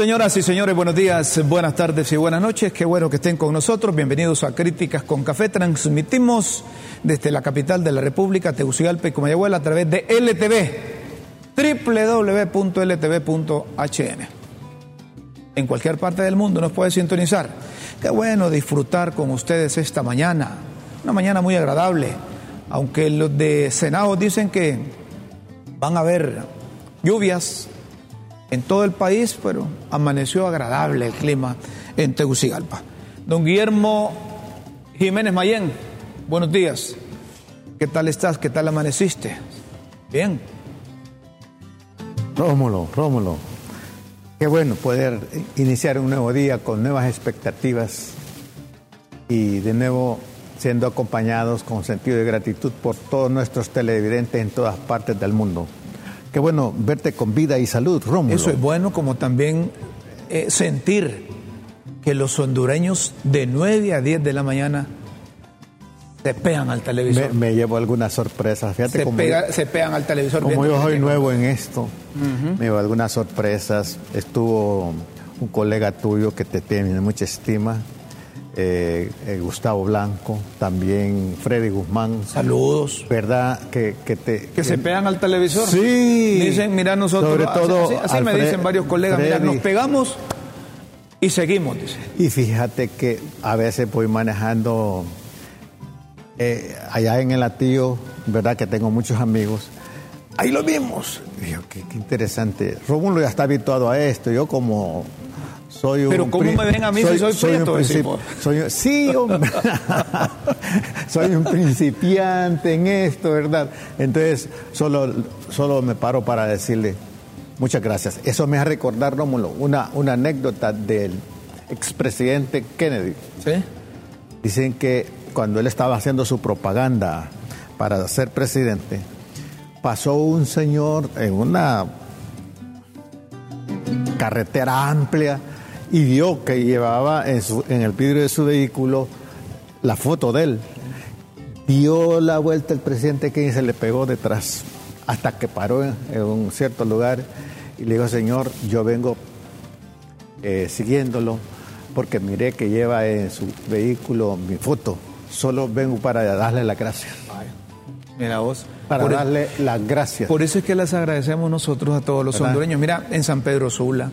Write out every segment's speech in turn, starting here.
Señoras y señores, buenos días, buenas tardes y buenas noches. Qué bueno que estén con nosotros. Bienvenidos a Críticas con Café. Transmitimos desde la capital de la República, Tegucigalpa y Comayagüela, a través de LTV, www.ltv.hn. En cualquier parte del mundo nos puede sintonizar. Qué bueno disfrutar con ustedes esta mañana. Una mañana muy agradable. Aunque los de Senado dicen que van a haber lluvias, en todo el país, pero amaneció agradable el clima en Tegucigalpa. Don Guillermo Jiménez Mayén, buenos días. ¿Qué tal estás? ¿Qué tal amaneciste? Bien. Rómulo, Rómulo. Qué bueno poder iniciar un nuevo día con nuevas expectativas y de nuevo siendo acompañados con sentido de gratitud por todos nuestros televidentes en todas partes del mundo. Qué bueno verte con vida y salud, Rómulo. Eso es bueno, como también eh, sentir que los hondureños de 9 a 10 de la mañana se pegan al televisor. Me, llevo algunas sorpresas. Fíjate se, como se pegan al televisor. Como yo soy nuevo en esto, me llevo algunas sorpresas. Estuvo un colega tuyo que te tiene mucha estima, eh, eh, Gustavo Blanco, también Freddy Guzmán. Saludos. ¿Verdad? Que, que te. Que se pegan al televisor. Sí. Dicen, mira, nosotros. Sobre todo. Así, así me dicen varios colegas, mira, nos pegamos y seguimos, dice. Y fíjate que a veces voy manejando eh, allá en el Atío, ¿verdad? Que tengo muchos amigos. Ahí lo vimos. Digo, qué, qué interesante. Rómulo ya está habituado a esto. Yo como soy un Pero ¿cómo me ven a mí soy, si soy, soy prieto? un soy- sí, hombre. soy un principiante en esto, ¿verdad? Entonces, solo, solo me paro para decirle muchas gracias. Eso me hace recordar, Rómulo, una, una anécdota del expresidente Kennedy. ¿Sí? Dicen que cuando él estaba haciendo su propaganda para ser presidente, pasó un señor en una carretera amplia y vio que llevaba en, su- en el vidrio de su vehículo la foto de él. Dio la vuelta el presidente Kennedy y se le pegó detrás hasta que paró en, en un cierto lugar y le dijo, señor, yo vengo eh, siguiéndolo porque miré que lleva en su vehículo mi foto. Solo vengo para darle las gracias. Mira vos. Para Por- darle las gracias. Por eso es que les agradecemos nosotros a todos los ¿Verdad? hondureños. Mira, en San Pedro Sula,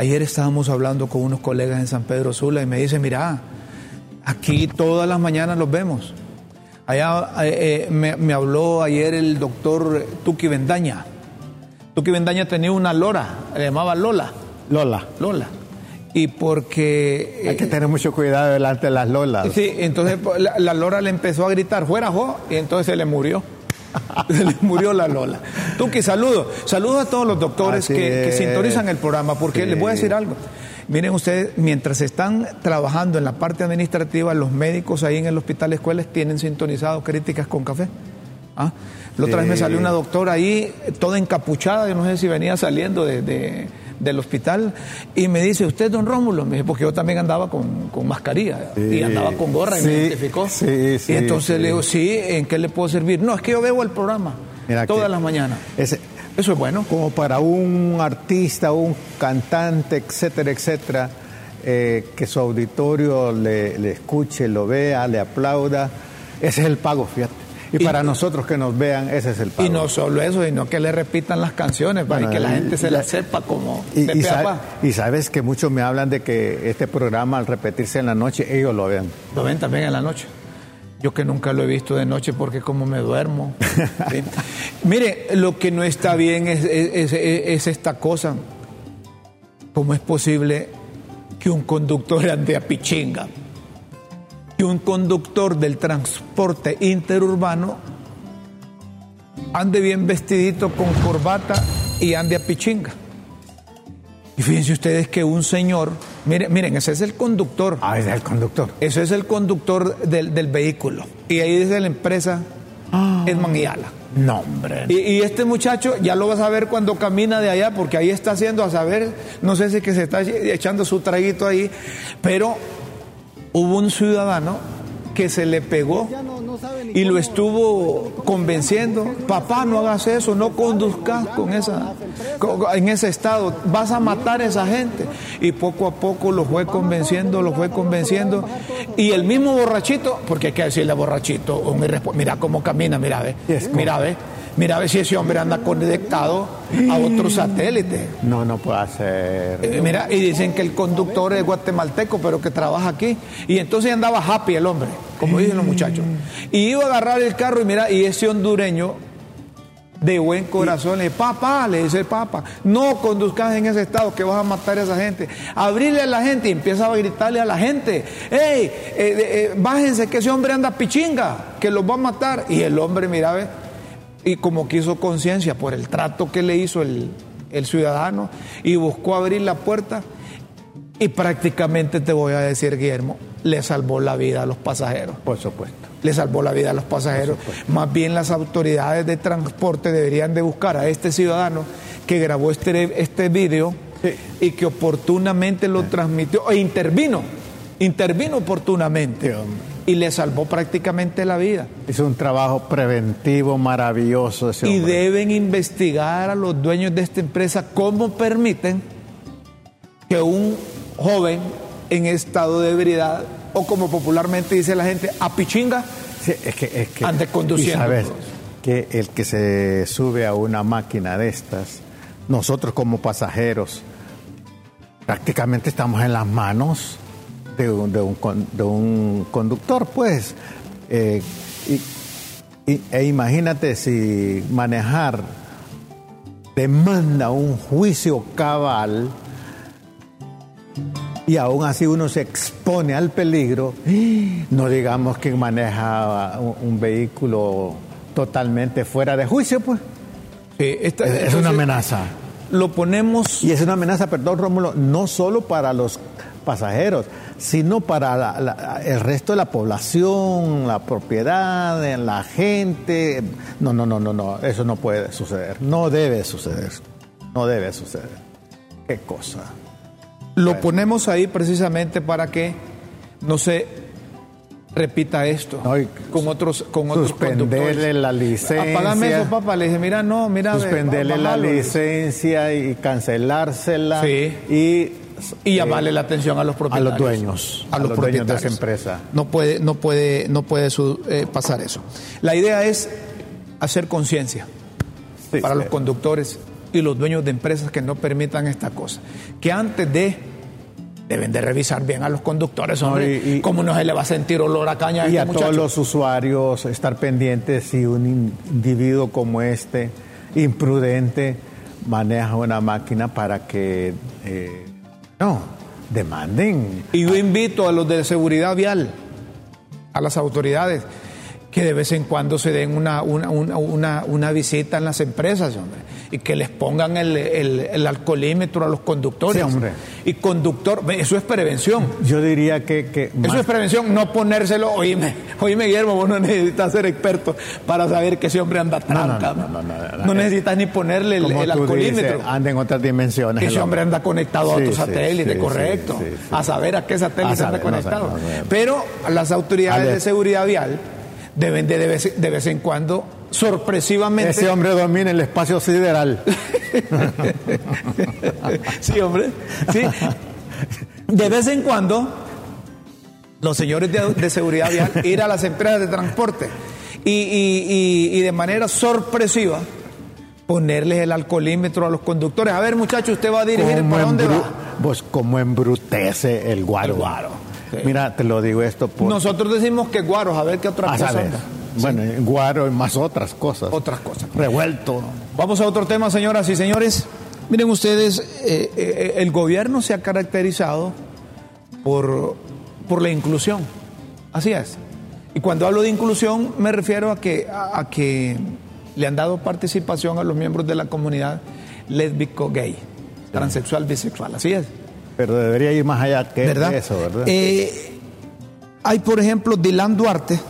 ayer estábamos hablando con unos colegas en San Pedro Sula y me dicen, mira, aquí todas las mañanas los vemos. Allá eh, eh, me, me habló ayer el doctor Tuki Bendaña. Tuki Bendaña tenía una lora, le llamaba Lola, Lola. Lola. Y porque... Hay que eh, tener mucho cuidado delante de las lolas. Sí, entonces la, la Lora le empezó a gritar, fuera Jo, y entonces se le murió. Se le murió la Lola. Tuki, saludo. Saludo a todos los doctores que, sintonizan el programa, porque Sí. les voy a decir algo. Miren ustedes, mientras están trabajando en la parte administrativa, los médicos ahí en el hospital escuelas tienen sintonizado críticas con café. ¿Ah? La otra vez me salió una doctora ahí, toda encapuchada, yo no sé si venía saliendo de- de- del hospital, y me dice, ¿usted, don Rómulo? Me dice, porque yo también andaba con, con mascarilla y andaba con gorra y me identificó. sí, sí, y entonces le digo, sí, ¿en qué le puedo servir? No, es que yo veo el programa Mira todas que- las mañanas. Ese- Eso es bueno. como para un artista, un cantante, etcétera, etcétera, eh, que su auditorio le, le escuche, lo vea, le aplauda, ese es el pago, fíjate. Y, Y- para nosotros que nos vean, ese es el pago. Y no solo eso, sino que le repitan las canciones para Bueno, que la y- gente se las sepa como Y, de y y sabes que muchos me hablan de que este programa al repetirse en la noche, ellos lo vean. Lo ven también en la noche. Yo que nunca lo he visto de noche porque como me duermo. ¿sí? Mire, lo que no está bien es, es- es- es esta cosa. ¿Cómo es posible que un conductor ande a pichinga? Que un conductor del transporte interurbano ande bien vestidito con corbata y ande a pichinga. Y fíjense ustedes que un señor, miren, miren, ese es el conductor. Ah, es el conductor. Ese es el conductor del, del vehículo. Y ahí dice la empresa Edman y Ala. No, hombre. Y, y este muchacho ya lo vas a ver cuando camina de allá, porque ahí está haciendo a saber, no sé si es que se está echando su traguito ahí, pero hubo un ciudadano que se le pegó y lo estuvo convenciendo, papá no hagas eso, no conduzcas con esa, en ese estado, vas a matar a esa gente. Y poco a poco lo fue convenciendo, lo fue convenciendo. Y el mismo borrachito, porque hay que decirle borrachito, mira cómo camina, mira, ve, mira, ve. Mira a ver si ese hombre anda conectado a otro satélite. No, no puede ser. Eh, mira, y dicen que el conductor es guatemalteco, pero que trabaja aquí. Y entonces andaba happy el hombre, como dicen los muchachos. Y iba a agarrar el carro y mira, y ese hondureño de buen corazón le dice, papá, le dice el papá, no conduzcas en ese estado que vas a matar a esa gente. Abrirle a la gente y empieza a gritarle a la gente, hey, eh, eh, bájense que ese hombre anda pichinga, que los va a matar. Y el hombre, mira, ve y como quiso conciencia por el trato que le hizo el, ciudadano y buscó abrir la puerta y prácticamente te voy a decir, Guillermo, le salvó la vida a los pasajeros. Por supuesto. Le salvó la vida a los pasajeros. Más bien las autoridades de transporte deberían de buscar a este ciudadano que grabó este, este video y que oportunamente lo transmitió e intervino, intervino oportunamente y le salvó prácticamente la vida. Hizo un trabajo preventivo maravilloso ese Y deben investigar a los dueños de esta empresa cómo permiten que un joven en estado de ebriedad, o como popularmente dice la gente, a pichinga, es que, es que, ande conduciendo. sabes que el que se sube a una máquina de estas, nosotros como pasajeros, prácticamente estamos en las manos de un, de un, conductor, pues. Eh, e imagínate si manejar demanda un juicio cabal y aún así uno se expone al peligro, no digamos que maneja un, vehículo totalmente fuera de juicio, pues. es, una amenaza. Lo ponemos. Y es una amenaza, perdón, Rómulo, no solo para los pasajeros, sino para el resto de la población, la propiedad, la gente. No, no, no, no, no, eso no puede suceder, no debe suceder, no debe suceder. Qué cosa. Lo ponemos ahí precisamente para que no se repita esto con otros con otros suspenderle la licencia apagame eso papá le dije mira no mira suspenderle la licencia y cancelársela sí. y y llamarle la atención a los propietarios. A los dueños. A, los, propietarios de esa empresa. No puede, no puede, no puede eh, pasar eso. La idea es hacer conciencia para los conductores y los dueños de empresas que no permitan esta cosa. Que antes de deben de revisar bien a los conductores, hombre, y, cómo no se le va a sentir olor a caña a Y este a todos los usuarios estar pendientes si un individuo como este, imprudente, maneja una máquina para que eh, no, demanden. Y yo invito a los de seguridad vial, a las autoridades, que de vez en cuando se den una, una, una visita en las empresas, hombre y que les pongan el, el, alcoholímetro a los conductores. hombre. Y conductor, eso es prevención. Yo diría que... Eso es prevención, no ponérselo, oíme, oíme Guillermo, vos no necesitas ser experto para saber que ese hombre anda tranca. No, no, no, no necesitas ni ponerle el, alcoholímetro. anda en otras dimensiones. Ese hombre anda conectado a otro satélite, correcto. a saber a qué satélite anda conectado. Pero las autoridades de seguridad vial deben de, de vez en cuando sorpresivamente. Ese hombre domina el espacio sideral. sí, hombre. Sí. De vez en cuando, los señores de, seguridad vial ir a las empresas de transporte y, de manera sorpresiva ponerles el alcoholímetro a los conductores. A ver, muchachos, usted va a dirigir para dónde va. Pues como embrutece el guaro. guaro. Mira, te lo digo esto por... Nosotros decimos que guaros, a ver qué otra cosa. Bueno, guaro y más otras cosas. Otras cosas. Revuelto. Vamos a otro tema, señoras y señores. Miren ustedes, eh, eh, el gobierno se ha caracterizado por, por la inclusión. Así es. Y cuando hablo de inclusión me refiero a que, a, que le han dado participación a los miembros de la comunidad lésbico, gay, transexual, bisexual. Así es. Pero debería ir más allá que eso, ¿verdad? Eh, hay, por ejemplo, Dylan Duarte,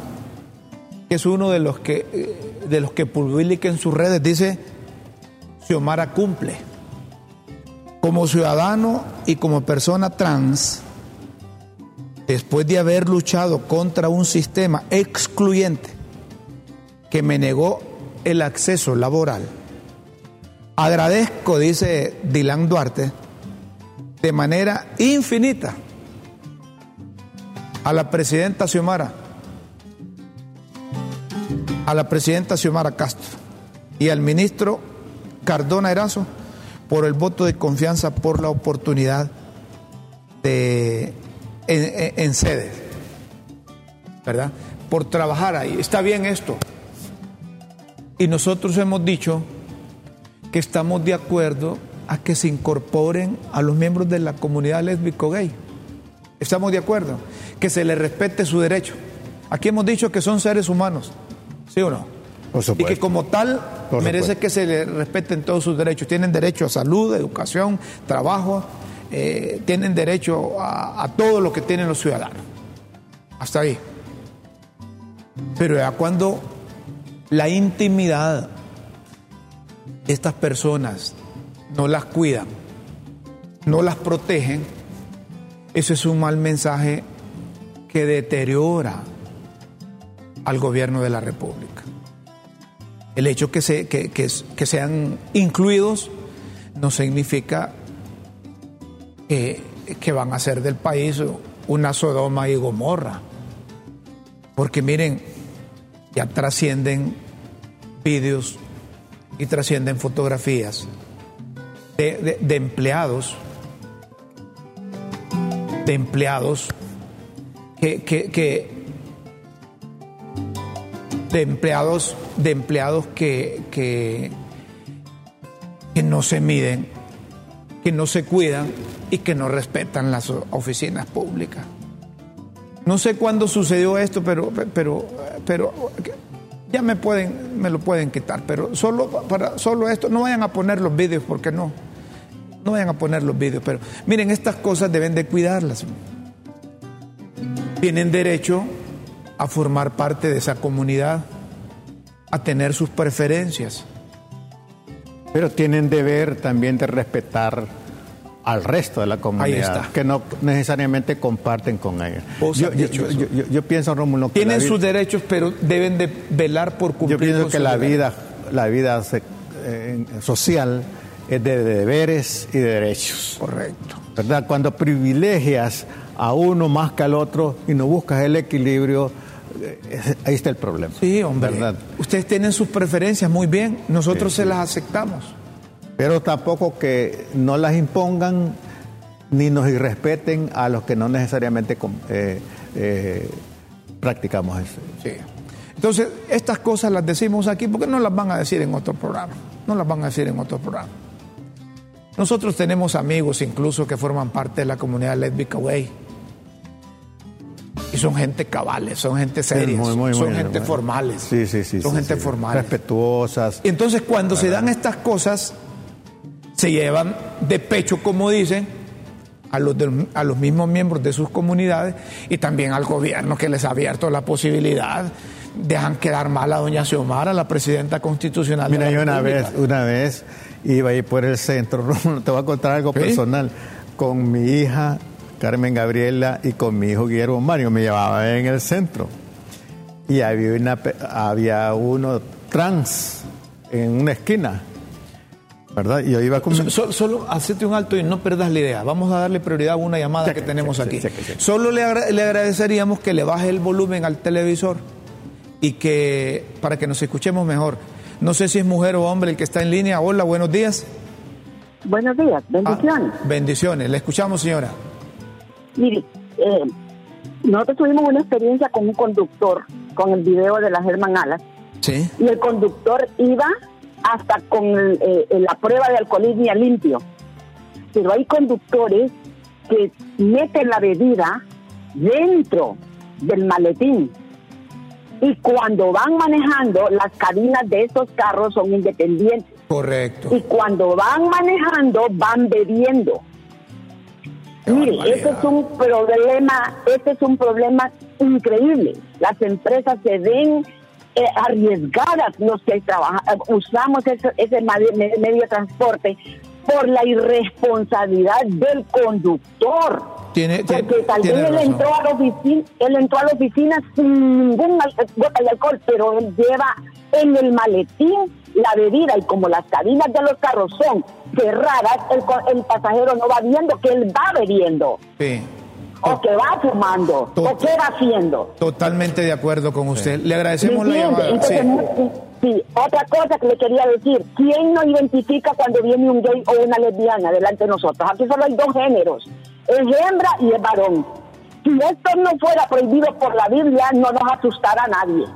que es uno de los que, eh, de los que publica en sus redes, dice, Xiomara cumple. Como ciudadano y como persona trans, después de haber luchado contra un sistema excluyente que me negó el acceso laboral. Agradezco, dice Dylan Duarte, de manera infinita a la presidenta Xiomara, a la presidenta Xiomara Castro y al ministro Cardona Erazo por el voto de confianza por la oportunidad de en, en sede, ¿verdad? Por trabajar ahí. Está bien esto. Y nosotros hemos dicho que estamos de acuerdo a que se incorporen a los miembros de la comunidad lésbico-gay. Estamos de acuerdo, que se les respete su derecho. Aquí hemos dicho que son seres humanos, ¿sí o no? y que como tal merece que se les respeten todos sus derechos. Tienen derecho a salud, educación, trabajo, eh, tienen derecho a, a, todo lo que tienen los ciudadanos. Hasta ahí. Pero ya cuando la intimidad de estas personas no las cuidan, no las protegen, eso es un mal mensaje que deteriora al gobierno de la República. El hecho que, se, que, que, sean incluidos no significa que, que van a ser del país una Sodoma y Gomorra. Porque miren, ya trascienden vídeos y trascienden fotografías de, empleados, de empleados que, de empleados, de empleados que, que, que no se miden, que no se cuidan y que no respetan las oficinas públicas. No sé cuándo sucedió esto, pero, pero, pero ya me pueden, me lo pueden quitar. Pero solo para solo esto, no vayan a poner los vídeos porque no, no vayan a poner los vídeos. Pero miren, estas cosas deben de cuidarlas. Tienen derecho a formar parte de esa comunidad, a tener sus preferencias. Pero tienen deber también de respetar al resto de la comunidad que no necesariamente comparten con ella. Yo, yo, yo, yo, pienso, Rómulo, que tienen sus derechos, pero deben de velar por cumplir. Yo pienso que la vida, la vida eh, social es de deberes y de derechos. Correcto. ¿Verdad? Cuando privilegias a uno más que al otro y no buscas el equilibrio, eh, ahí está el problema. Sí, hombre. ¿verdad? Ustedes tienen sus preferencias muy bien, nosotros sí, se sí. las aceptamos pero tampoco que no las impongan ni nos irrespeten a los que no necesariamente eh, eh, practicamos eso. Sí. Entonces, estas cosas las decimos aquí porque no las van a decir en otro programa, no las van a decir en otro programa. Nosotros tenemos amigos incluso que forman parte de la comunidad lésbica gay. Y son gente cabales, son gente seria, son muy, gente formales. Sí, sí, sí. Son sí, gente sí. formales. Respetuosas. Y entonces cuando se dan estas cosas, se llevan de pecho, como dicen, a los, de, a los mismos miembros de sus comunidades y también al gobierno que les ha abierto la posibilidad. Dejan quedar mal a doña Xiomara, la presidenta constitucional. Mira, de la yo una República. vez, una vez iba ahí por el centro, te voy a contar algo ¿Sí? personal, con mi hija Carmen Gabriela y con mi hijo Guillermo Mario, me llevaba en el centro y había, una, había uno trans en una esquina ¿verdad? Y yo iba con... Solo, solo hacete un alto y no perdas la idea. Vamos a darle prioridad a una llamada cheque, que tenemos cheque, aquí. Cheque, solo le, agra le, agradeceríamos que le baje el volumen al televisor y que para que nos escuchemos mejor. No sé si es mujer o hombre el que está en línea. Hola, buenos días. Buenos días, bendiciones. Ah, bendiciones, le escuchamos, señora. Mire, eh, nosotros tuvimos una experiencia con un conductor, con el video de la Germán Alas. Sí. Y el conductor iba hasta con eh, la prueba de alcoholismia limpio. Pero hay conductores que meten la bebida dentro del maletín. Y cuando van manejando, las cabinas de estos carros son independientes. Correcto. Y cuando van manejando, van bebiendo. Qué Mire, este es un problema, este es un problema increíble. Las empresas se ven eh, arriesgadas los que trabajan, usamos ese, ese medio de transporte por la irresponsabilidad del conductor. Tiene, Porque tiene- tal vez tiene él razón. entró, a la oficina, él entró a la oficina sin ningún gota de alcohol, pero él lleva en el maletín la bebida y como las cabinas de los carros son cerradas, el, co- el pasajero no va viendo que él va bebiendo, Sí. o que va fumando, To- o que va haciendo. Totalmente de acuerdo con usted. Le ¿Me agradecemos la llamada. Entonces, Sí. sí, otra cosa que le quería decir, ¿quién no identifica cuando viene un gay o una lesbiana delante de nosotros? Aquí solo hay dos géneros, es hembra y es varón. Si esto no fuera prohibido por la Biblia, no nos asustara a nadie.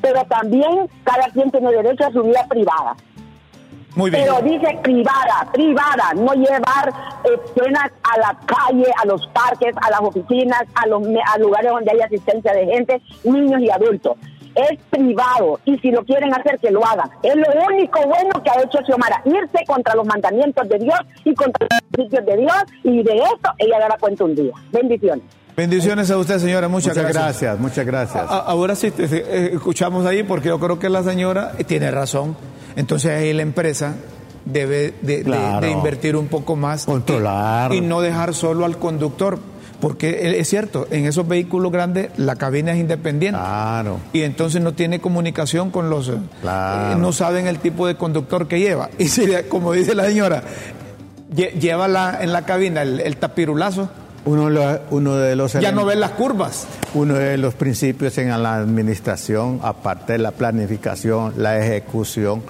Pero también cada quien tiene derecho a su vida privada. Muy bien. Pero dice privada, privada, no llevar escenas a la calle, a los parques, a las oficinas, a los a lugares donde hay asistencia de gente, niños y adultos. Es privado y si lo quieren hacer, que lo hagan. Es lo único bueno que ha hecho Xiomara, irse contra los mandamientos de Dios y contra los principios de Dios y de eso ella dará cuenta un día. Bendiciones. Bendiciones a usted, señora. Muchas, Muchas gracias. gracias, muchas gracias. A- Ahora sí te- te- eh, escuchamos ahí porque yo creo que la señora tiene razón. Entonces ahí la empresa debe de, de- Claro. de invertir un poco más. Controlar. Y, y no dejar solo al conductor. Porque es cierto, en esos vehículos grandes la cabina es independiente. Claro. Y entonces no tiene comunicación con los... eh, Claro. eh, no saben el tipo de conductor que lleva. Y si, como dice la señora, lle- lleva la- en la cabina el, el tapirulazo, Uno, lo- uno de los ya no ves las curvas. Uno de los principios en la administración, aparte de la planificación, la ejecución,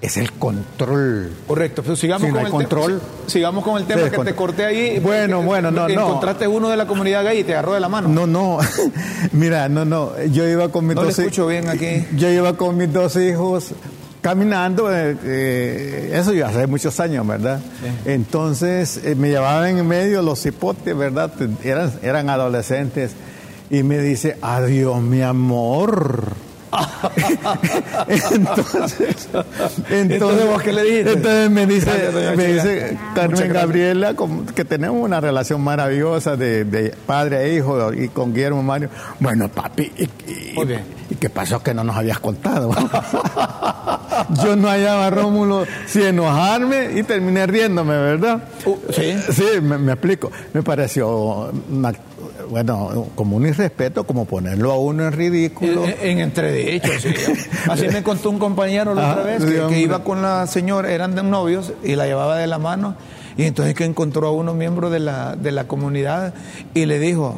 es el control. Correcto, pero sigamos con el control. tema. Sigamos con el tema que te corté ahí. Bueno, bueno, no, no. Encontraste uno de la comunidad gay y te agarró de la mano. No, no, mira, no, no, yo iba con mis No dos hi- escucho bien aquí. Yo iba con mis dos hijos caminando, eh, eh, eso ya hace muchos años, ¿verdad? Entonces eh, me llevaban en medio los hipotes, ¿verdad? Eran, eran adolescentes y me dice, adiós mi amor. Entonces, Entonces, ¿vos qué le dijiste? Entonces me dice, Gracias, me dice Carmen. Gabriela, que tenemos una relación maravillosa de, de padre e hijo y con Guillermo Mario. Bueno, papi, ¿y, y- Muy bien. ¿y qué pasó que no nos habías contado? Yo no hallaba a Rómulo si enojarme y terminé riéndome, ¿verdad? Uh, ¿sí? Sí, me, me explico. Me pareció, una- bueno, como un irrespeto, como ponerlo a uno en ridículo. En, en entredichos, sí. Así me contó un compañero la Ah, otra vez sí, que, iba con la señora, eran de novios y la llevaba de la mano y entonces que encontró a uno miembro de la, de la comunidad y le dijo,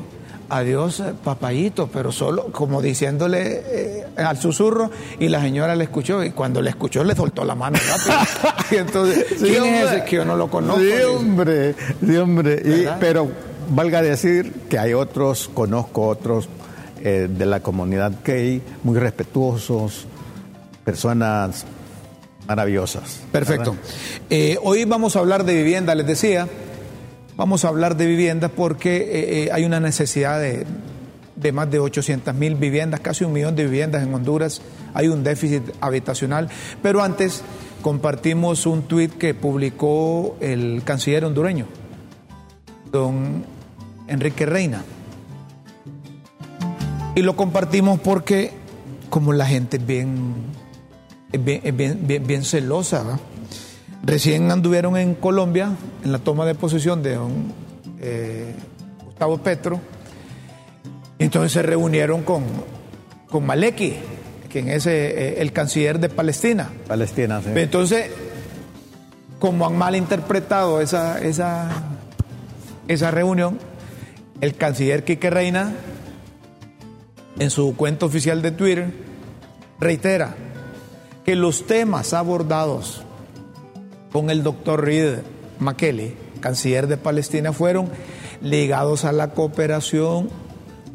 adiós eh, papayito, pero solo como diciéndole eh, al susurro y la señora le escuchó y cuando le escuchó le soltó la mano rápido. y entonces, Sí, ¿quién es hombre. ese? Que yo no lo conozco. Sí, hombre, sí, hombre. Pero valga decir que hay otros, conozco otros eh, de la comunidad gay, muy respetuosos, personas maravillosas. Perfecto. Eh, hoy vamos a hablar de vivienda, les decía. Vamos a hablar de viviendas porque eh, hay una necesidad de, de más de 800 mil viviendas, casi un millón de viviendas en Honduras. Hay un déficit habitacional. Pero antes compartimos un tuit que publicó el canciller hondureño, don Enrique Reina. Y lo compartimos porque como la gente es bien, es bien, es bien, bien- bien celosa. Recién anduvieron en Colombia en la toma de posesión de don eh, Gustavo Petro. Entonces se reunieron con, con Maleki, quien es eh, el canciller de Palestina. Palestina, sí. Entonces, como han malinterpretado esa, esa, esa reunión, el canciller Quique Reina, en su cuenta oficial de Twitter, reitera que los temas abordados con el doctor Reed Makeli, canciller de Palestina, fueron ligados a la cooperación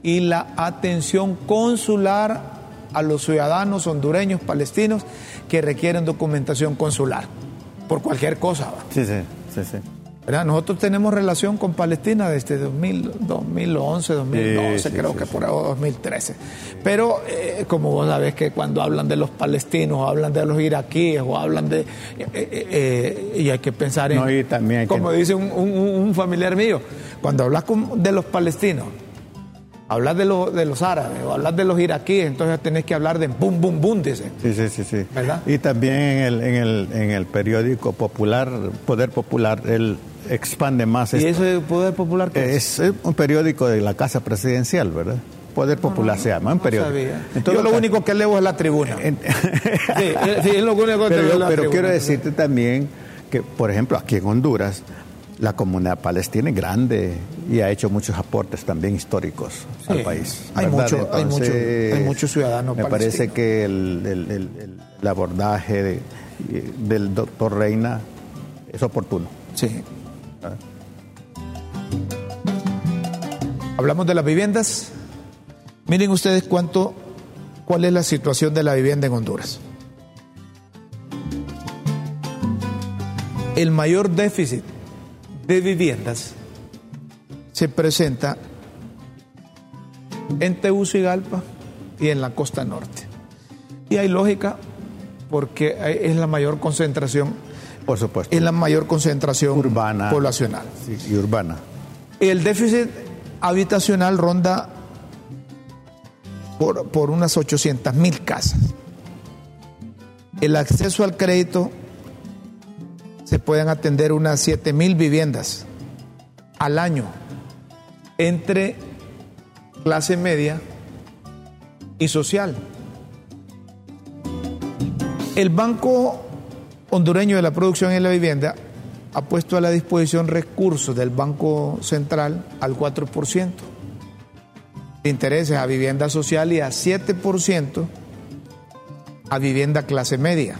y la atención consular a los ciudadanos hondureños palestinos que requieren documentación consular por cualquier cosa. Sí, sí, sí, sí. ¿Verdad? Nosotros tenemos relación con Palestina desde 2000, 2011, 2012, Sí, sí, creo sí, que por o 2013. Pero eh, como vos sabés que cuando hablan de los palestinos, o hablan de los iraquíes, o hablan de... eh, eh, y hay que pensar en... No, y también hay que- como dice un, un- un familiar mío, cuando hablas con- de los palestinos, hablas de, los de los árabes, o hablas de los iraquíes, entonces tenés que hablar de bum, bum, bum, dice. Sí, sí, sí, sí. ¿Verdad? Y también en el, en el, en el periódico popular, Poder Popular, el, expande más. ¿Y esto. ese Poder Popular qué es? es un periódico de la Casa Presidencial, ¿verdad? Poder Popular se llama, un periódico. sabía. Entonces, Yo lo único que leo es la tribuna. en- Sí, sí, es lo único que pero leo es la pero tribuna. quiero decirte también que, por ejemplo, aquí en Honduras, la comunidad palestina es grande y ha hecho muchos aportes también históricos Sí, al país. hay ¿verdad? mucho- hay mucho- hay muchos ciudadanos Me palestinos. parece que el, el- el- el- el abordaje de- del doctor Reina es oportuno. Sí. Hablamos de las viviendas. Miren ustedes cuánto, cuál es la situación de la vivienda en Honduras. El mayor déficit de viviendas se presenta en Tegucigalpa y en la costa norte. Y hay lógica porque es la mayor concentración, Por supuesto. es la mayor concentración Urbana. poblacional. Sí, y urbana. El déficit habitacional ronda por, por unas 800 mil casas. El acceso al crédito se pueden atender unas 7 mil viviendas al año entre clase media y social. El Banco Hondureño de la Producción y la Vivienda ha puesto a la disposición recursos del Banco Central al 4% de intereses a vivienda social y a 7% a vivienda clase media.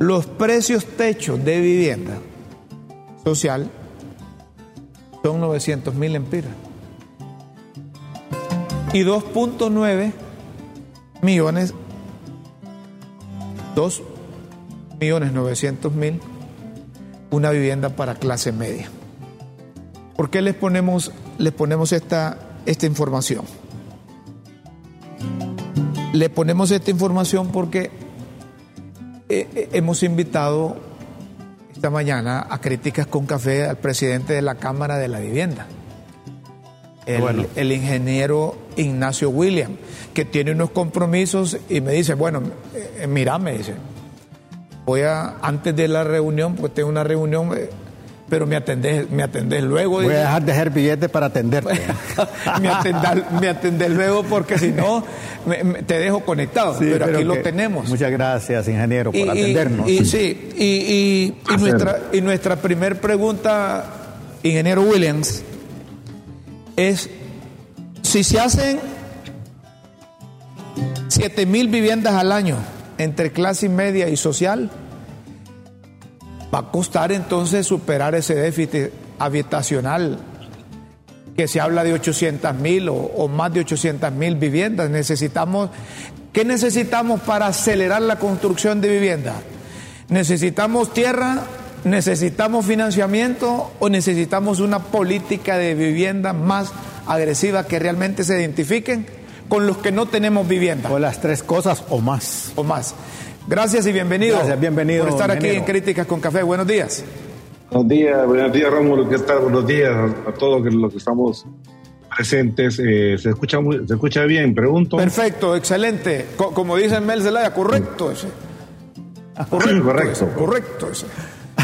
Los precios techos de vivienda social son 900 mil empiras y 2.9 millones 2 millones 900 mil una vivienda para clase media. ¿Por qué les ponemos, les ponemos esta, esta información? Le ponemos esta información porque eh, eh, hemos invitado esta mañana a Críticas con Café al presidente de la Cámara de la Vivienda, el, Bueno. el ingeniero Ignacio William, que tiene unos compromisos y me dice, bueno, eh, mira, me dice, voy a, antes de la reunión, porque tengo una reunión, eh, pero me atendés, me atendés luego. Voy a dejar de hacer billetes para atenderte. me, atendás, me atendés luego porque si no, me- me- te dejo conectado. Sí, pero, aquí lo tenemos. Muchas gracias, ingeniero, por Y- atendernos. Y, sí, y, y- y nuestra, y nuestra primer pregunta, ingeniero Williams, es si se hacen 7 mil viviendas al año entre clase media y social, va a costar entonces superar ese déficit habitacional que se habla de 800 mil o, o más de 800 mil viviendas. Necesitamos, ¿qué necesitamos para acelerar la construcción de viviendas? ¿Necesitamos tierra? ¿Necesitamos financiamiento? ¿O necesitamos una política de vivienda más agresiva que realmente se identifiquen con los que no tenemos vivienda? O las tres cosas o más. O más. Gracias y bienvenido. Gracias, bienvenido, Por estar aquí en. Críticas con Café. Buenos días. Buenos días, buenos días Rómulo, ¿qué tal? Buenos días a, todos los que estamos presentes. Eh, ¿se, escucha muy- ¿Se escucha bien? Pregunto. Perfecto, excelente. Co- como dice Mel Zelaya, correcto ese. Correcto. Correcto. ese, correcto ese.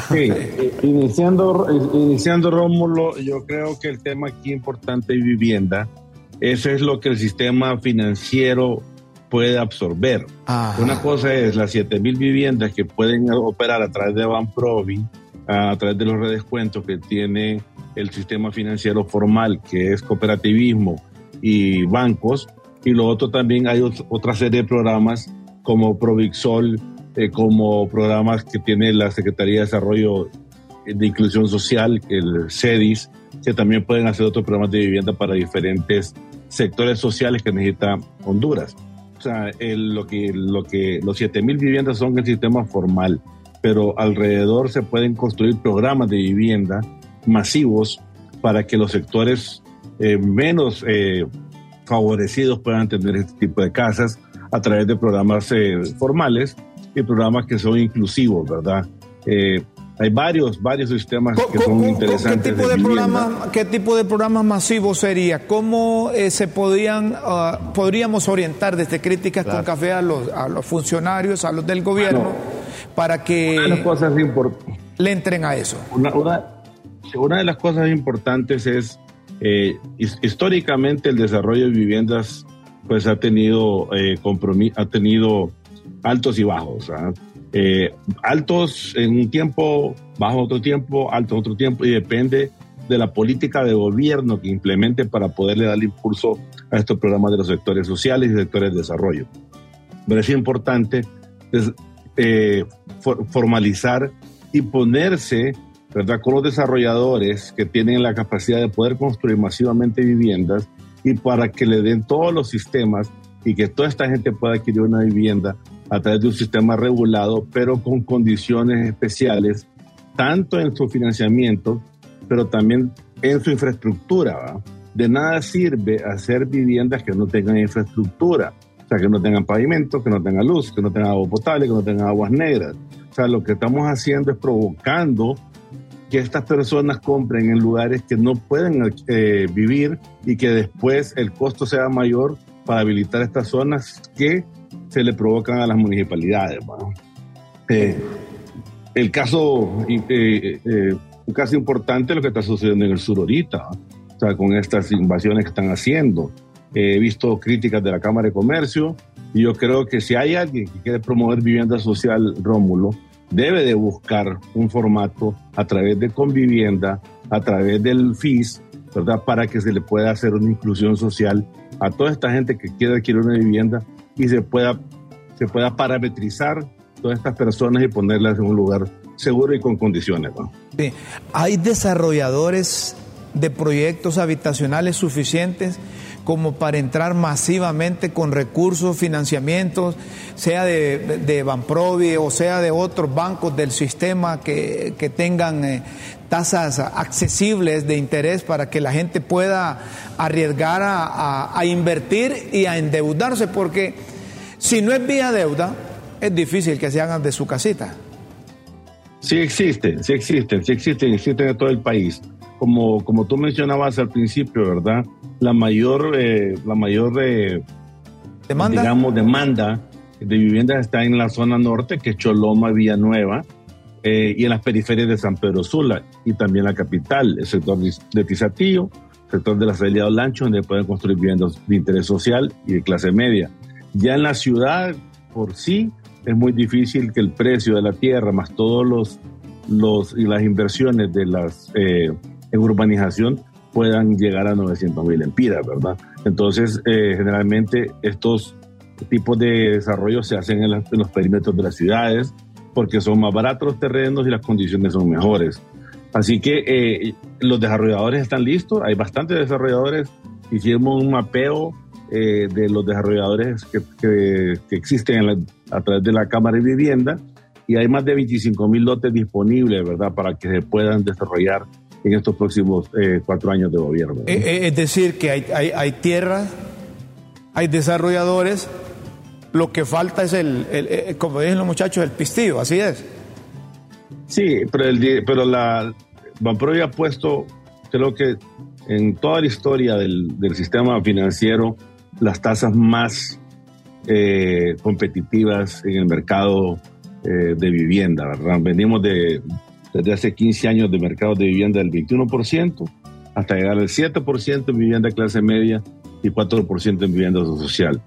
Sí, iniciando, eh, iniciando Rómulo, yo creo que el tema aquí importante es vivienda. Eso es lo que el sistema financiero puede absorber. Ajá. Una cosa es las 7000 viviendas que pueden operar a través de Banprovi, a través de los redescuentos que tiene el sistema financiero formal, que es cooperativismo y bancos. Y lo otro también hay ot- otra serie de programas como Provixol, eh, como programas que tiene la Secretaría de Desarrollo de Inclusión Social, el CEDIS, que también pueden hacer otros programas de vivienda para diferentes sectores sociales que necesita Honduras. Sea, el- lo que, lo que, los 7000 viviendas son el sistema formal, pero alrededor se pueden construir programas de vivienda masivos para que los sectores eh, menos eh, favorecidos puedan tener este tipo de casas a través de programas eh, formales y programas que son inclusivos, ¿verdad? Hay varios, varios sistemas que son interesantes. ¿Qué tipo de, vivienda. programa, ¿Qué tipo de programas masivos sería? ¿Cómo eh, se podían, ah, podríamos orientar desde críticas con café a los, a los funcionarios, a los del gobierno, Bueno, para que... Una cosa le entren a eso. Una, una, de las cosas importantes es, eh, históricamente el desarrollo de viviendas pues ha tenido, eh, ha tenido altos y bajos. ¿ah? Eh, altos en un tiempo, bajo otro tiempo, altos otro tiempo, y depende de la política de gobierno que implemente para poderle dar impulso a estos programas de los sectores sociales y sectores de desarrollo. Pero es importante eh, formalizar y ponerse ¿verdad? con los desarrolladores que tienen la capacidad de poder construir masivamente viviendas y para que le den todos los sistemas y que toda esta gente pueda adquirir una vivienda a través de un sistema regulado, pero con condiciones especiales, tanto en su financiamiento, pero también en su infraestructura. De nada sirve hacer viviendas que no tengan infraestructura, o sea, que no tengan pavimento, que no tengan luz, que no tengan agua potable, que no tengan aguas negras. O sea, lo que estamos haciendo es provocando que estas personas compren en lugares que no pueden eh, vivir y que después el costo sea mayor para habilitar estas zonas que se le provocan a las municipalidades. Eh, el caso, eh, eh, un caso importante es lo que está sucediendo en el sur ahorita, o sea, con estas invasiones que están haciendo. he visto críticas de la Cámara de Comercio y yo creo que si hay alguien que quiere promover vivienda social, Rómulo, debe de buscar un formato a través de Convivienda, a través del FIS, ¿verdad? Para que se le pueda hacer una inclusión social a toda esta gente que quiere adquirir una vivienda y se pueda, se pueda parametrizar todas estas personas y ponerlas en un lugar seguro y con condiciones. Hay desarrolladores de proyectos habitacionales suficientes como para entrar masivamente con recursos, financiamientos, sea de, de Banprovi o sea de otros bancos del sistema que, tengan eh, tasas accesibles de interés para que la gente pueda arriesgar a, invertir y a endeudarse, porque si no es vía deuda, es difícil que se hagan de su casita. Sí existen, sí existen, sí existen, existen en todo el país. Como, como tú mencionabas al principio, ¿verdad? La mayor, eh, la mayor eh, ¿Demanda? digamos, demanda de viviendas está en la zona norte, que es Choloma, Villanueva, eh, y en las periferias de San Pedro Sula y también la capital, el sector de Tizatillo, el sector de la de Lancho, donde pueden construir viviendas de interés social y de clase media. Ya en la ciudad por sí es muy difícil que el precio de la tierra más todos los, los y las inversiones de las eh, en urbanización puedan llegar a 900 mil empiras, ¿verdad? Entonces, eh, generalmente estos tipos de desarrollo se hacen en, en, los perímetros de las ciudades, porque son más baratos los terrenos y las condiciones son mejores. Así que eh, los desarrolladores están listos, hay bastantes desarrolladores, hicimos un mapeo eh, de los desarrolladores que, que, existen a través de la Cámara de Vivienda y hay más de 25 mil lotes disponibles, ¿verdad?, para que se puedan desarrollar en estos próximos eh, cuatro años de gobierno. Es decir, que hay, hay, hay tierra, hay desarrolladores, lo que falta es el, eh, como dicen los muchachos, el pistillo, así es. Sí, pero, el, pero la Banpro ha puesto, creo que en toda la historia del, sistema financiero, las tasas más eh, competitivas en el mercado eh, de vivienda, ¿verdad? Venimos de, desde hace 15 años de mercado de vivienda del 21% hasta llegar al 7% en vivienda clase media y 4% en vivienda social.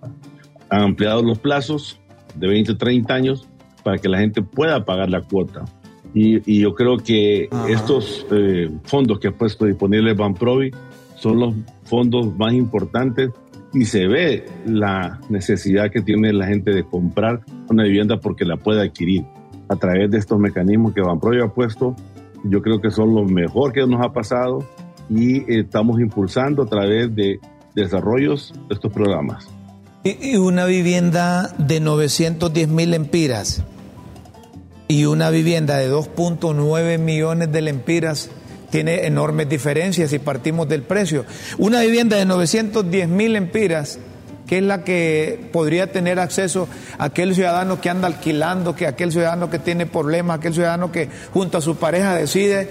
Han ampliado los plazos de 20 a 30 años para que la gente pueda pagar la cuota. Y, yo creo que estos eh, fondos que ha puesto disponible Banprovi son los fondos más importantes y se ve la necesidad que tiene la gente de comprar una vivienda porque la puede adquirir a través de estos mecanismos que Banprovi ha puesto. Yo creo que son lo mejor que nos ha pasado y estamos impulsando a través de desarrollos de estos programas. Y una vivienda de 910 mil empiras y una vivienda de 2.9 millones de lempiras tiene enormes diferencias si partimos del precio. Una vivienda de 910 mil empiras, que es la que podría tener acceso a aquel ciudadano que anda alquilando, que aquel ciudadano que tiene problemas, aquel ciudadano que junto a su pareja decide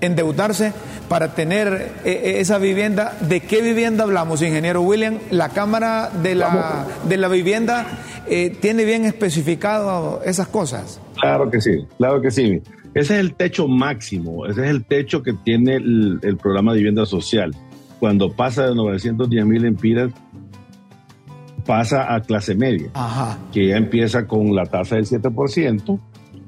endeudarse para tener eh, eh, esa vivienda. ¿De qué vivienda hablamos, ingeniero William? La Cámara de la, de la Vivienda eh, tiene bien especificado esas cosas. Claro que sí, claro que sí. Ese es el techo máximo, ese es el techo que tiene el, el programa de vivienda social. Cuando pasa de 910 mil empiras, pasa a clase media, Ajá. que ya empieza con la tasa del 7%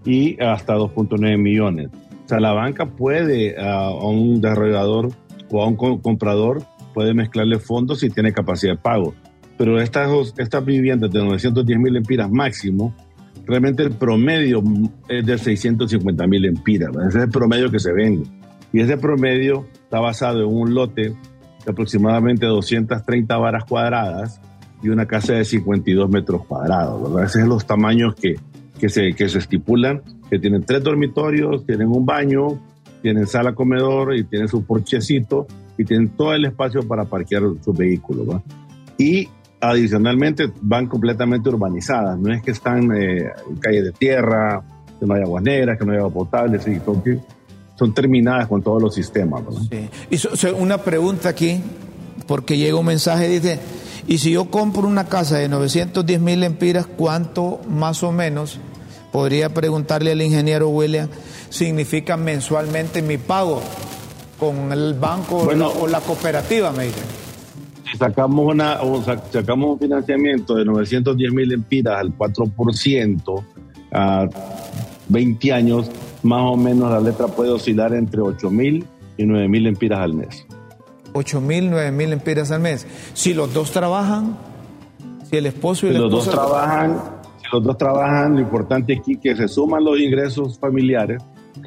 y hasta 2.9 millones. O sea, la banca puede a un desarrollador o a un co- comprador puede mezclarle fondos si tiene capacidad de pago. Pero estas, estas viviendas de 910 mil empiras máximo, realmente el promedio es de 650 mil empiras. Ese es el promedio que se vende. Y ese promedio está basado en un lote de aproximadamente 230 varas cuadradas y una casa de 52 metros cuadrados. ¿verdad? Esos son los tamaños que, que, se, que se estipulan, que tienen tres dormitorios, tienen un baño, tienen sala comedor y tienen su porchecito y tienen todo el espacio para parquear sus vehículos. ¿va? Y adicionalmente van completamente urbanizadas, no es que están eh, en calle de tierra, que no hay aguas negras, que no hay agua potable, sí, son, son terminadas con todos los sistemas. ¿verdad? Sí. Y so- so- una pregunta aquí, porque llega un mensaje, dice, y si yo compro una casa de 910 mil empiras, ¿cuánto más o menos, podría preguntarle al ingeniero William, significa mensualmente mi pago con el banco Bueno. o, la, o la cooperativa, me dice? Si sacamos, una, o sa- sacamos un financiamiento de 910 mil empiras al 4% a 20 años, más o menos la letra puede oscilar entre 8 mil y 9 mil empiras al mes. 8 mil, 9 mil empiras al mes. Si los dos trabajan, si el esposo y Si la los dos trabajan, si los dos trabajan, lo importante aquí es que se suman los ingresos familiares.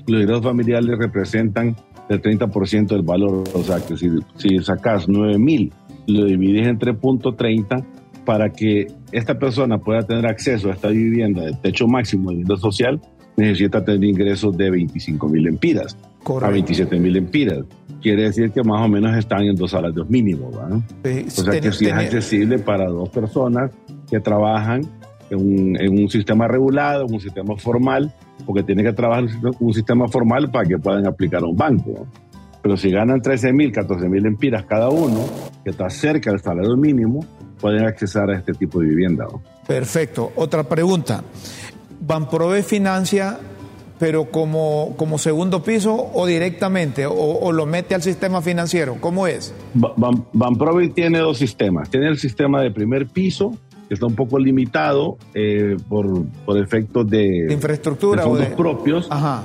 Los ingresos familiares representan el 30% del valor. O sea, que si, si sacas 9 mil, lo divides entre punto 30 para que esta persona pueda tener acceso a esta vivienda de techo máximo de vivienda social, necesita tener ingresos de 25 mil empiras a Correcto. 27 mil empiras. Quiere decir que más o menos están en dos salarios mínimos. ¿verdad? Sí, O sea que sí es accesible para dos personas que trabajan en un, en un sistema regulado, en un sistema formal, porque tienen que trabajar en un sistema formal para que puedan aplicar a un banco. Pero si ganan 13 mil, 14 mil empiras cada uno, que está cerca del salario mínimo, pueden accesar a este tipo de vivienda. Perfecto. Otra pregunta. ¿Banprove financia, pero como, como segundo piso o directamente? O, o lo mete al sistema financiero? ¿Cómo es? Ban- Banprovi tiene dos sistemas. Tiene el sistema de primer piso, que está un poco limitado eh, por, por efectos de, ¿De infraestructura de o fondos de- propios. Ajá.